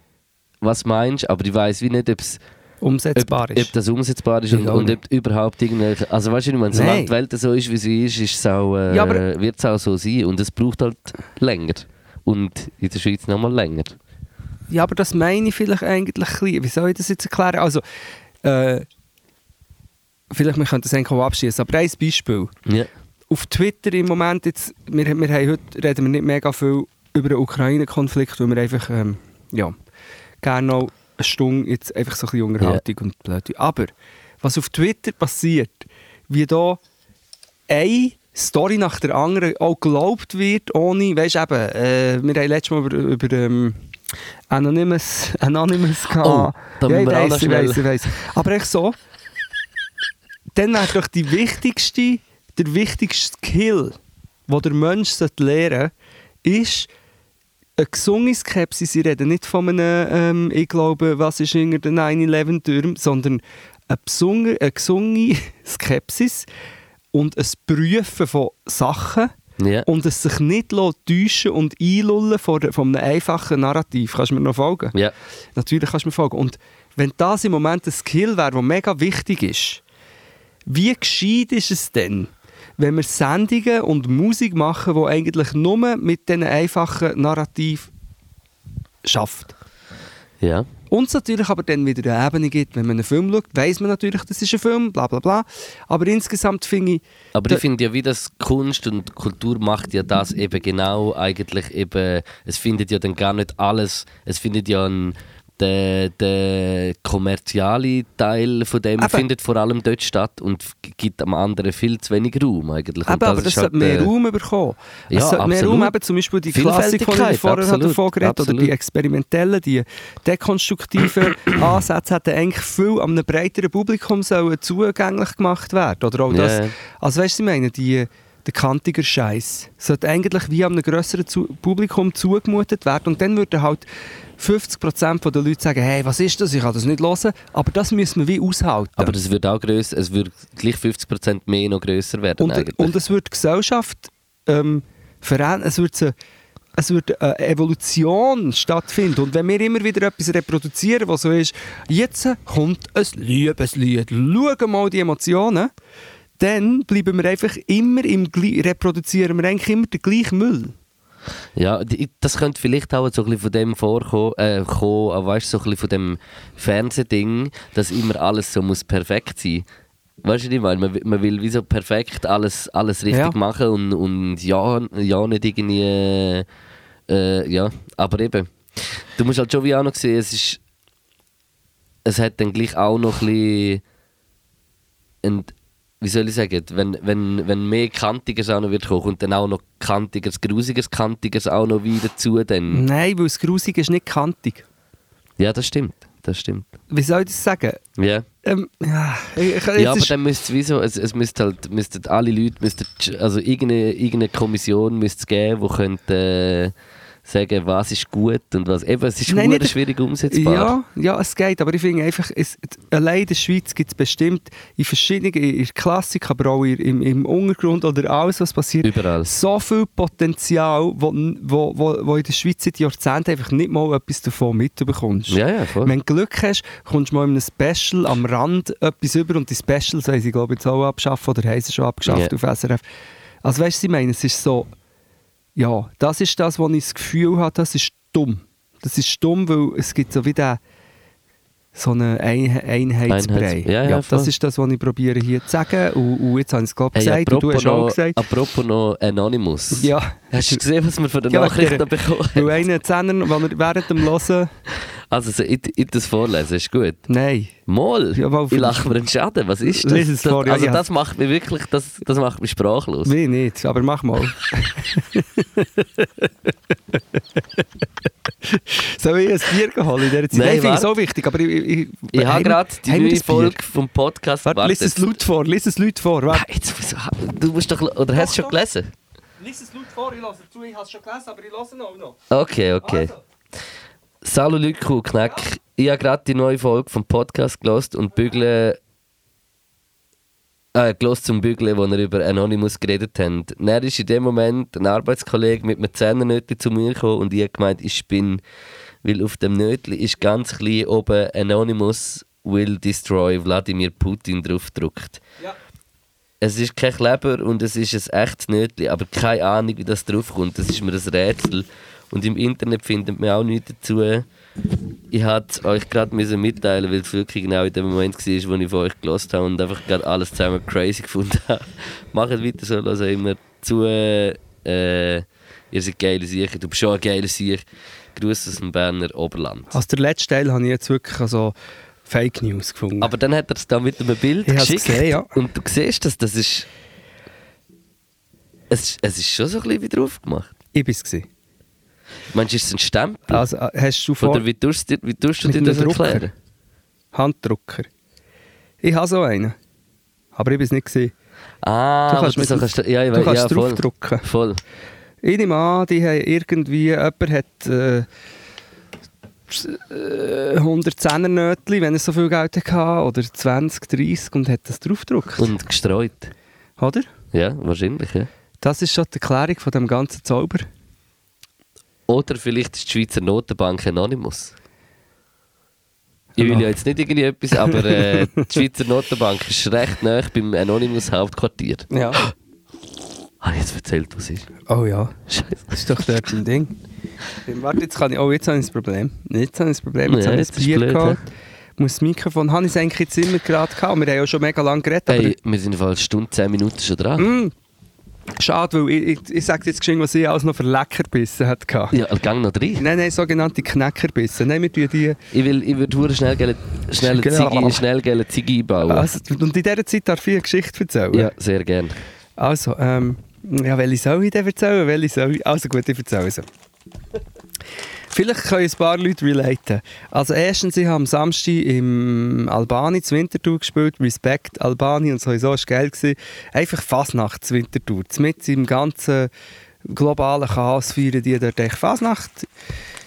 was meinst du, aber ich weiß wie nicht, ob es Umsetzbar ob, ist. ob das umsetzbar ist Ich und, und ob überhaupt irgendwelche. Also weißt du, ich meine, solange Nein. die Welt so ist, wie sie ist, ist auch, äh, Ja, wird es auch so sein. Und es braucht halt länger. Und in der Schweiz nochmal länger. Ja, aber das meine ich vielleicht eigentlich ein bisschen. Wie soll ich das jetzt erklären? Also, äh, vielleicht wir können das eigentlich auch abschließen. Aber ein Beispiel. Ja. Auf Twitter im Moment, jetzt, wir, wir haben heute reden wir nicht mega viel über den Ukraine-Konflikt, weil wir einfach, ähm, ja, gerne noch eine Stunde jetzt einfach so ein bisschen Unterhaltung und blöd. Aber was auf Twitter passiert, wie da eine Story nach der anderen auch geglaubt wird, ohne, weißt eben, äh, wir haben letztes Mal über, über ähm, Anonymous, Anonymous gehabt. Oh, ja, ich auch weiss, ich weiss, ich weiss. Aber echt so, dann wäre doch die wichtigste, der wichtigste Skill, den der Mensch lernen sollte, ist eine gesunde Skepsis. Ich rede nicht von einem, ähm, ich glaube, was ist hinter den 9-11-Türmen, sondern eine, besunge, eine gesunde Skepsis und ein Prüfen von Sachen Ja. und es sich nicht täuschen und einlullen von, von einem einfachen Narrativ. Kannst du mir noch folgen? ja. Natürlich kannst du mir folgen. Und wenn das im Moment ein Skill wäre, der mega wichtig ist, wie gescheit ist es denn, wenn wir Sendungen und Musik machen, die eigentlich nur mit diesen einfachen Narrativ schafft? ja. Und es natürlich aber dann wieder eine Ebene gibt, wenn man einen Film schaut, weiß man natürlich, das ist ein Film, bla bla bla. Aber insgesamt finde ich, Aber ich finde ja, wie das Kunst und Kultur macht ja das eben genau eigentlich eben, es findet ja dann gar nicht alles, es findet ja ein, der, der kommerzielle Teil von dem Eben. findet vor allem dort statt und gibt am anderen viel zu wenig Raum eigentlich. Eben, aber das ist sollte halt, mehr Raum bekommen. ja, es sollte mehr. Raum eben, zum Beispiel die Klassik, die ich vorher absolut, davon geredet oder die experimentellen, die dekonstruktiven Ansätze hätten eigentlich viel an einem breiteren Publikum sollen zugänglich gemacht werden. Oder auch das, Ja. also weißt du, ich meine, die, der kantiger Scheiß sollte eigentlich wie einem grösseren zu Publikum zugemutet werden und dann würden halt 50% der Leute sagen, hey, was ist das, ich kann das nicht hören, aber das müssen wir wie aushalten. Aber es wird auch grösser, es wird gleich 50% mehr noch grösser werden Und, eigentlich. und es wird die Gesellschaft ähm, verändern. Es wird, so- es wird eine Evolution stattfinden. Und wenn wir immer wieder etwas reproduzieren, was so ist, jetzt kommt ein Liebeslied, schauen mal die Emotionen, dann bleiben wir einfach immer im reproduzieren wir eigentlich immer den gleichen Müll. Ja, die- das könnte vielleicht auch so ein bisschen von dem vorkommen, äh, kommen, aber weißt du, so ein bisschen von dem Fernsehding, dass immer alles so muss perfekt sein. Weißt du, was ich meine? Man, will- man will wie so perfekt alles, alles richtig Ja. machen und, und ja, ja nicht irgendwie. Äh, ja, aber eben. Du musst halt schon wie auch noch sehen, es ist. Es hat dann gleich auch noch ein bisschen. Ein, wie soll ich sagen, wenn, wenn, wenn mehr Kantiges auch noch wird kommen, kommt dann auch noch Kantiges, Grusiges, Kantiges auch noch wieder dazu. Dann. Nein, weil das Grusige ist nicht kantig. Ja, das stimmt. Das stimmt. Wie soll ich das sagen? Ja, Ähm, ja, ich, ja aber dann müsste es wieso, es, es müsste halt, müssten alle Leute, müssten, also irgendeine, irgendeine Kommission müsste es geben, die könnte äh, sagen, was ist gut und was, eben, es ist Nein, nicht- schwierig umsetzbar. Ja, ja, es geht, aber ich finde einfach, es, allein in der Schweiz gibt es bestimmt in verschiedenen, in der Klassik, aber auch im, im Untergrund oder alles, was passiert, Überall. so viel Potenzial, wo, wo, wo, wo in der Schweiz seit Jahrzehnten einfach nicht mal etwas davon mitbekommst. Ja, ja, voll. Wenn du Glück hast, kommst du mal in einem Special am Rand etwas über und die Specials haben sie, glaube ich, jetzt auch abgeschaffen oder haben sie schon abgeschafft Ja. auf SRF. Also weißt du, ich meine, es ist so, ja, das ist das, wo ich das Gefühl habe, das ist dumm. Das ist dumm, weil es gibt so wie den, so einen Ein Einheitsbrei. Einheits- ja, ja, voll. das ist das, was ich probiere hier zu sagen und, und jetzt habe ich es glaube ich Hey, gesagt und du hast auch gesagt. apropos noch Anonymous. Ja. Hast du gesehen, was wir von den Ja, Nachrichten bekommen Weil haben? einer Zehner, er während dem Hören, Also, so, ich, ich das vorlesen, ist gut. nein. Mal, Ja, ich lache mir einen Schaden. Was ist das? Lies es das vor, ja, also, ja. das macht mich wirklich, das, das macht mich sprachlos. Wie nicht, aber mach mal. Soll ich ein Bier holen in dieser Zeit? Nein, Nein, ich finde es warte. so wichtig, aber ich... Ich, Ich habe gerade die neue das? Folge vom Podcast Warte, lies es laut vor, lies es laut vor. Ah, Warte. jetzt, wieso, du musst doch, oder hast du schon gelesen? Lies es laut vor, ich höre zu, ich habe es schon gelesen, aber ich höre noch. noch. Okay, okay. Also. Salut Leute, Knack. Ich habe gerade die neue Folge vom Podcast gelost und bügle. Äh, gelost zum Bügeln, wo wir über Anonymous geredet haben. Dann ist in dem Moment ein Arbeitskollege mit einem Zehennötchen zu mir gekommen und ich habe gemeint, ich bin, weil auf dem Nötli ist ganz klein oben Anonymous will destroy Wladimir Putin draufgedruckt. Ja. Es ist kein Kleber und es ist ein echtes Nötli, aber keine Ahnung, wie das draufkommt. Das ist mir ein Rätsel. Und im Internet findet man auch nichts dazu. Ich wollte euch gerade mitteilen, weil es wirklich genau in dem Moment war, wo ich von euch gelost habe und einfach gerade alles zusammen crazy gefunden habe. Macht weiter so, also immer zu. Äh, ihr seid geile Sicher, du bist schon ein geiler Sicher. Gruß aus dem Berner Oberland. Also der letzte Teil habe ich jetzt wirklich also Fake News gefunden. Aber dann hat er es da mit einem Bild Ich geschickt gesehen, ja. und du siehst das, das ist... Es, ist- es ist schon so ein bisschen wie drauf gemacht. ich war es. Meinst du, ist es ein Stempel? Also äh, hast du vor Oder wie tust du, dir- wie tust du Mit dir das erklären? Handdrucker? Ich habe so einen. Aber ich war es nicht. Gewesen. Ah, Du kannst aber so mit- kannst du, ja, ich du kannst ja, voll, draufdrucken. voll. Ich nehme an, die haben irgendwie, jemand hat äh, äh, 110er Nötchen, wenn er so viel Geld hatte, oder 20, 30 und hat das draufgedruckt. Und gestreut. Oder? Ja, wahrscheinlich, ja. Das ist schon die Erklärung von dem ganzen Zauber. Oder vielleicht ist die Schweizer Notenbank Anonymous. Ich will ja jetzt nicht irgendwie etwas, aber äh, die Schweizer Notenbank ist recht nah beim Anonymous Hauptquartier. Ja. Habe ich jetzt erzählt, was ist? Oh ja, Scheiße. das ist doch dort ein Ding. Warte, jetzt kann ich, oh, jetzt habe ich das Problem. Jetzt habe ich das Problem, jetzt Ja, habe ich das Bier blöd, geholt. Muss das Mikrofon, habe ich es eigentlich jetzt immer gerade gehabt. Wir haben ja schon mega lange geredet, Hey, wir sind in Fall Stunde 10 Minuten schon dran. Mm, Schade, weil ich, ich, ich sage jetzt geschwind, was ich alles noch für Leckerbissen hatte. Ja, gang noch rein. Nein, nein, sogenannte Knäckerbissen. Nein, wir tun die... Ich will, ich würde schnell gerne schnell. Ziggy, schnell Ziggy einbauen. Also, und in dieser Zeit darf ich eine Geschichte erzählen. ja, sehr gerne. Also, ähm, ja, welche soll ich denn erzählen? Welche soll ich? Also gut, ich erzähle sie. Vielleicht können ein paar Leute relaten. Also erstens, ich habe am Samstag im Albani zu Winterthur gespielt, Respect Albani und sowieso war es geil. Gewesen. Einfach Fasnacht zu Winterthur. Mit im ganzen globalen Chaos feiern die dort echt Fasnacht.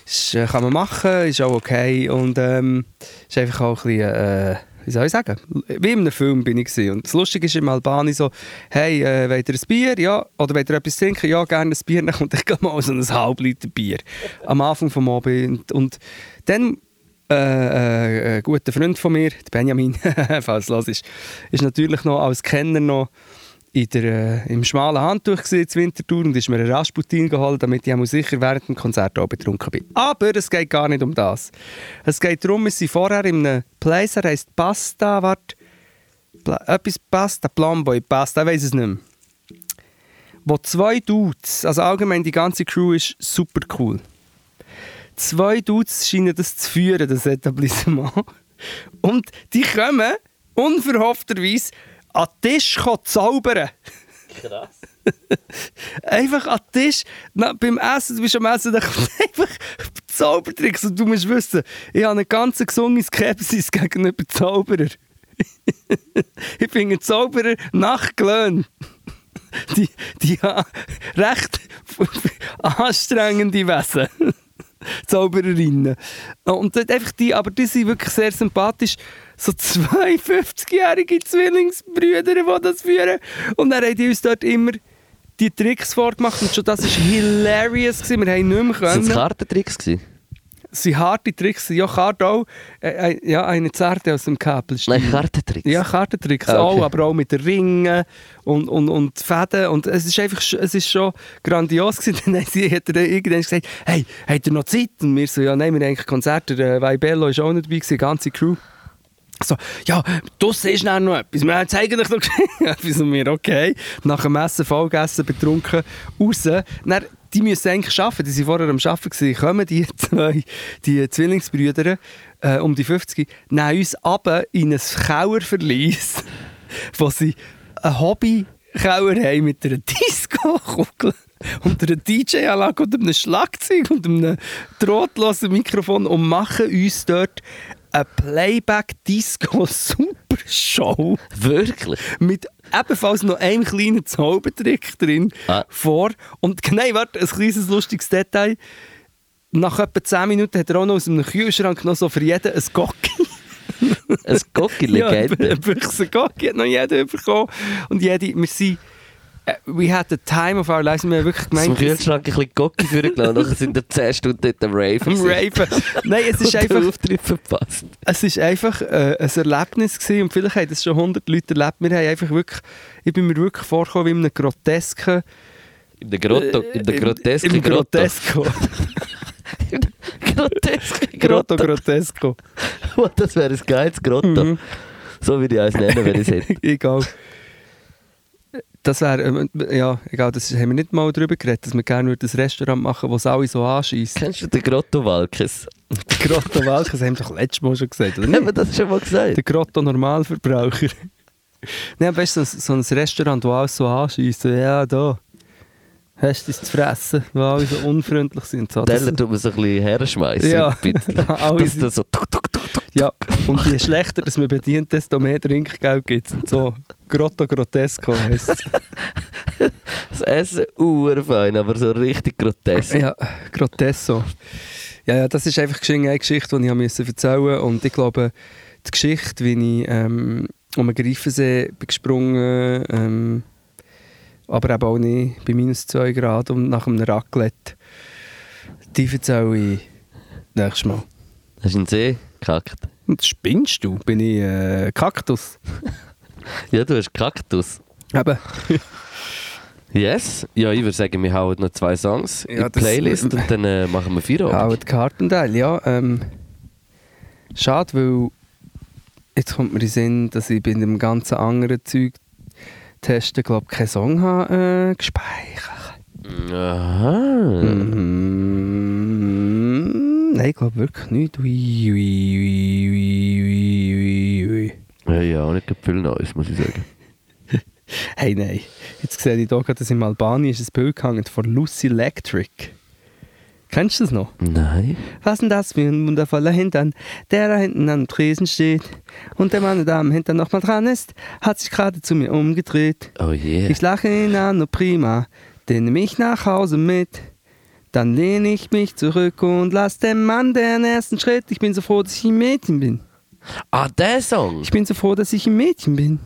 Ist, äh, kann man machen, ist auch okay und ähm, ist einfach auch ein bisschen, äh, wie soll ich sagen, wie in einem Film bin ich gewesen. Und das Lustige ist im Albani so, hey, äh, wollt ihr ein Bier? Ja. Oder wollt ihr etwas trinken? Ja, gerne ein Bier. Dann kommt ich mal so ein halb Liter Bier am Anfang vom Abend. Und dann äh, äh, ein guter Freund von mir, Benjamin, falls es los ist, ist natürlich noch als Kenner noch in der, äh, im schmalen Handtuch gesehen, Wintertour und ist mir einen Rasputin geholt, damit ich sicher während dem Konzert auch betrunken bin. Aber es geht gar nicht um das. Es geht darum, wir sind vorher in einem Place, er heisst Pasta, warte, Pla etwas Pasta, Plamboy, Pasta, ich weiß es nicht mehr. Wo zwei Dudes, also allgemein die ganze Crew ist super cool. Zwei Dudes scheinen das zu führen, das Etablissement. Und die kommen unverhoffterweise an den Tisch zaubern. Krass. Einfach an den Tisch, na, beim Essen, du bist am Essen, dann kommt einfach Zaubertricks. Und du musst wissen, ich habe eine ganz gesunde Skepsis gegenüber Zauberer. ich finde Zauberer nachgelöhnt. Die, die haben recht anstrengende Wesen. Zaubererinnen. Und einfach die, aber die sind wirklich sehr sympathisch. So zwei 50-jährige Zwillingsbrüder, die das führen. Und dann haben die uns dort immer die Tricks vorgemacht. Und schon das war hilarious. Gewesen. Wir haben nicht mehr Sind es können. Kartentricks gewesen? Es sind harte Tricks. Ja, Karte auch. Äh, äh, ja, eine Zarte aus dem Kabel. Nein, Kartentricks. Ja, Kartentricks Ah, okay. auch, aber auch mit den Ringen und, und, und Fäden. Und es ist einfach es ist schon grandios gewesen. Dann sie- hat dann irgendwann gesagt, hey, habt ihr noch Zeit? Und wir so, ja, nein, wir haben eigentlich Konzerte. Der Vaibello ist auch nicht dabei, gewesen, die ganze Crew. So, ja, siehst dann noch etwas. Wir haben jetzt eigentlich noch etwas und wir, okay. Nach dem Essen, vollgegessen, betrunken, raus. Dann, die müssen eigentlich arbeiten, die waren vorher am Arbeiten. Kommen die zwei, die Zwillingsbrüder äh, um die 50, nehmen uns runter in ein Kauerverlies, wo sie ein Hobby-Kauer haben mit einer Disco-Kugel und einer DJ-Anlage und einem Schlagzeug und einem drahtlosen Mikrofon und machen uns dort eine Playback-Disco-Super-Show Wirklich? mit ebenfalls noch einem kleinen Zaubertrick drin Ah. vor. Und nein, warte, ein kleines lustiges Detail. Nach etwa 10 Minuten hat er auch noch aus einem Kühlschrank noch so für jeden ein Gocki. Ein Gocki-Legende. Ja, ein Büchse Gocki hat noch jeder bekommen. Und jede, wir sind... äh, We had the time of our lives. Wir haben wirklich gemeint... Kühlschrank ein bisschen Gocki vorgelassen, nachher sind wir 10 Stunden dort am Rave. Am Raven. Nein, es ist einfach... Auftritt verpasst. Es ist einfach äh, ein Erlebnis gewesen, und vielleicht haben das schon 100 Leute erlebt. Wir haben einfach wirklich, ich bin mir wirklich vorgekommen wie in einem grotesken... In der Grotto, in der Äh, grotesken Im Grotto. Grotesco. Groteske Grotto Grotto. Grotesco. Das wäre ein geiles Grotto. Mhm. So würde ich eins nennen, wenn ich es hätte. egal. Das wäre, ähm, ja, egal, das haben wir nicht mal darüber geredet, dass wir gerne würden ein Restaurant machen, wo es alle so anschießen. Kennst du den Grotto Walkes? Der Grotto Walkes haben wir doch letztes Mal schon gesagt, oder Haben nicht? wir das schon mal gesagt? Der Grotto Normalverbraucher. Nein, weißt du, so, so ein Restaurant, wo alles so anschießen, ja, da. Hast du es zu fressen, wo alle so unfreundlich sind. So, das- Teller tut man so ein bisschen herschmeißen. Ja. Alle Dass das so tuk, tuk. Ja, und je schlechter dass man bedient, desto mehr Trinkgeld gibt es. So, Grotto Grotesco heisst es. Das Essen urfein, aber so richtig grotesk. Ja, Grotesso. Ja, ja, das ist einfach eine Geschichte, die ich erzählen musste. Und ich glaube, die Geschichte, wie ich ähm, um den Greifensee bin gesprungen ähm, aber eben auch nicht bei minus 2 Grad und nach einem Raclette, die erzähle ich nächstes Mal. Hast du einen See gekackt? Spinnst du? Bin ich äh, Kaktus? Ja, du hast Kaktus. Eben. Yes. Ja, ich würde sagen, wir hauen noch zwei Songs Ja, in die Playlist und dann äh, machen wir Feierabend. Howard Carpendale, ja. Ähm, schade, weil jetzt kommt mir in den Sinn, dass ich bei dem ganzen anderen Zeug du, glaube ich, keinen Song haben, äh, gespeichert. Aha. Mhm. Nein, ich glaube wirklich nicht. Ui, ui, ui, ui. Ja, ja, auch nicht viel Neues, muss ich sagen. Hey, nein. Jetzt sehe ich hier gerade, dass in Albanien ist ein Bild gehangen von Lucy Electric. Kennst du das noch? Nein. Was denn das für ein wundervoller Hintern, der da hinten am Tresen steht. Und der Mann, der am Hintern noch mal dran ist, hat sich gerade zu mir umgedreht. Oh yeah. Ich lache ihn an, nur prima, den nehme ich nach Hause mit. Dann lehne ich mich zurück und lass dem Mann den ersten Schritt. Ich bin so froh, dass ich ein Mädchen bin. Ah, der Song. Ich bin so froh, dass ich ein Mädchen bin.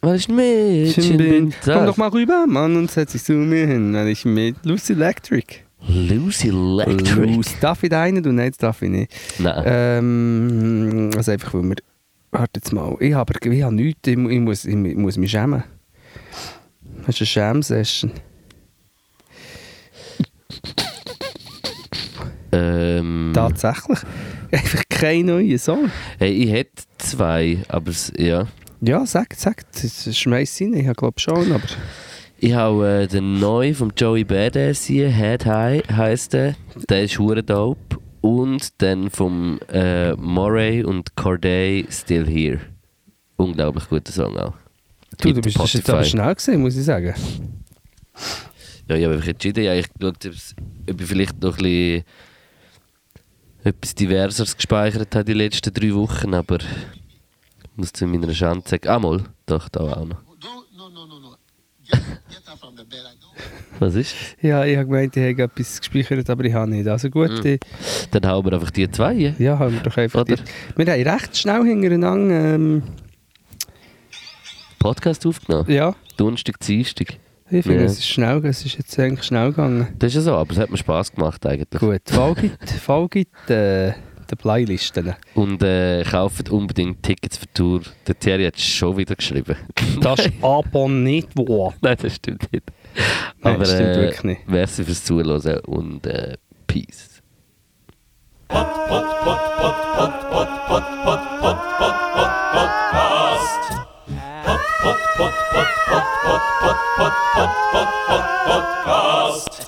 Weil ich ein Mädchen bin. Komm doch mal rüber, Mann, und setz dich zu mir hin, weil ich mit Lucy Electric. Lucy Electric. Lucy. Darf ich rein? Du, nein, das darf ich nicht. Nein. Ähm, also einfach, weil wir... Warte jetzt mal. Ich habe, ich habe nichts. Ich, ich, muss, ich, ich muss mich schämen. Das ist eine Schämsession. Ähm, Tatsächlich. Einfach kein neuer Song. hey, ich hätte zwei, aber ja. Ja, sag, sag. Das schmeiß rein. Ich glaube schon, aber... Ich habe äh, den neuen von Joey Badass hier, Head High heisst der. Der ist hure dope. Und dann vom äh, Moray und Corday Still Here. Unglaublich guter Song auch. Du, du bist das ist jetzt aber Spotify. schnell gesehen, muss ich sagen. Ja, ich habe einfach entschieden, ja, ich es- ob ich vielleicht noch ein bisschen etwas Diverseres gespeichert habe die letzten drei Wochen, aber ich muss zu meiner Schande sagen, ah mal, doch, da auch noch. Was ist? Ja, ich habe gemeint, ich habe etwas gespeichert, aber ich habe nicht. Also gut, ich, Dann haben wir einfach die zwei. ja? ja, haben wir doch einfach... Oder? Die, wir haben recht schnell hintereinander... Ähm, Podcast aufgenommen. ja, Donnerstag, Dienstag. Ich finde, Ja. es ist schnell, es ist jetzt eigentlich schnell gegangen. Das ist ja so, aber es hat mir Spass gemacht eigentlich. Gut, folgt, folgt äh, den Playlisten. Und äh, kauft unbedingt Tickets für die Tour. Der Thierry hat es schon wieder geschrieben. Das ist aber nicht wahr. Nein, das stimmt nicht. Nein, aber das stimmt äh, wirklich nicht. Merci fürs Zuhören und äh, Peace. Pod, pod, pod, pod, pod, pod, pod, pod, pod, podcast.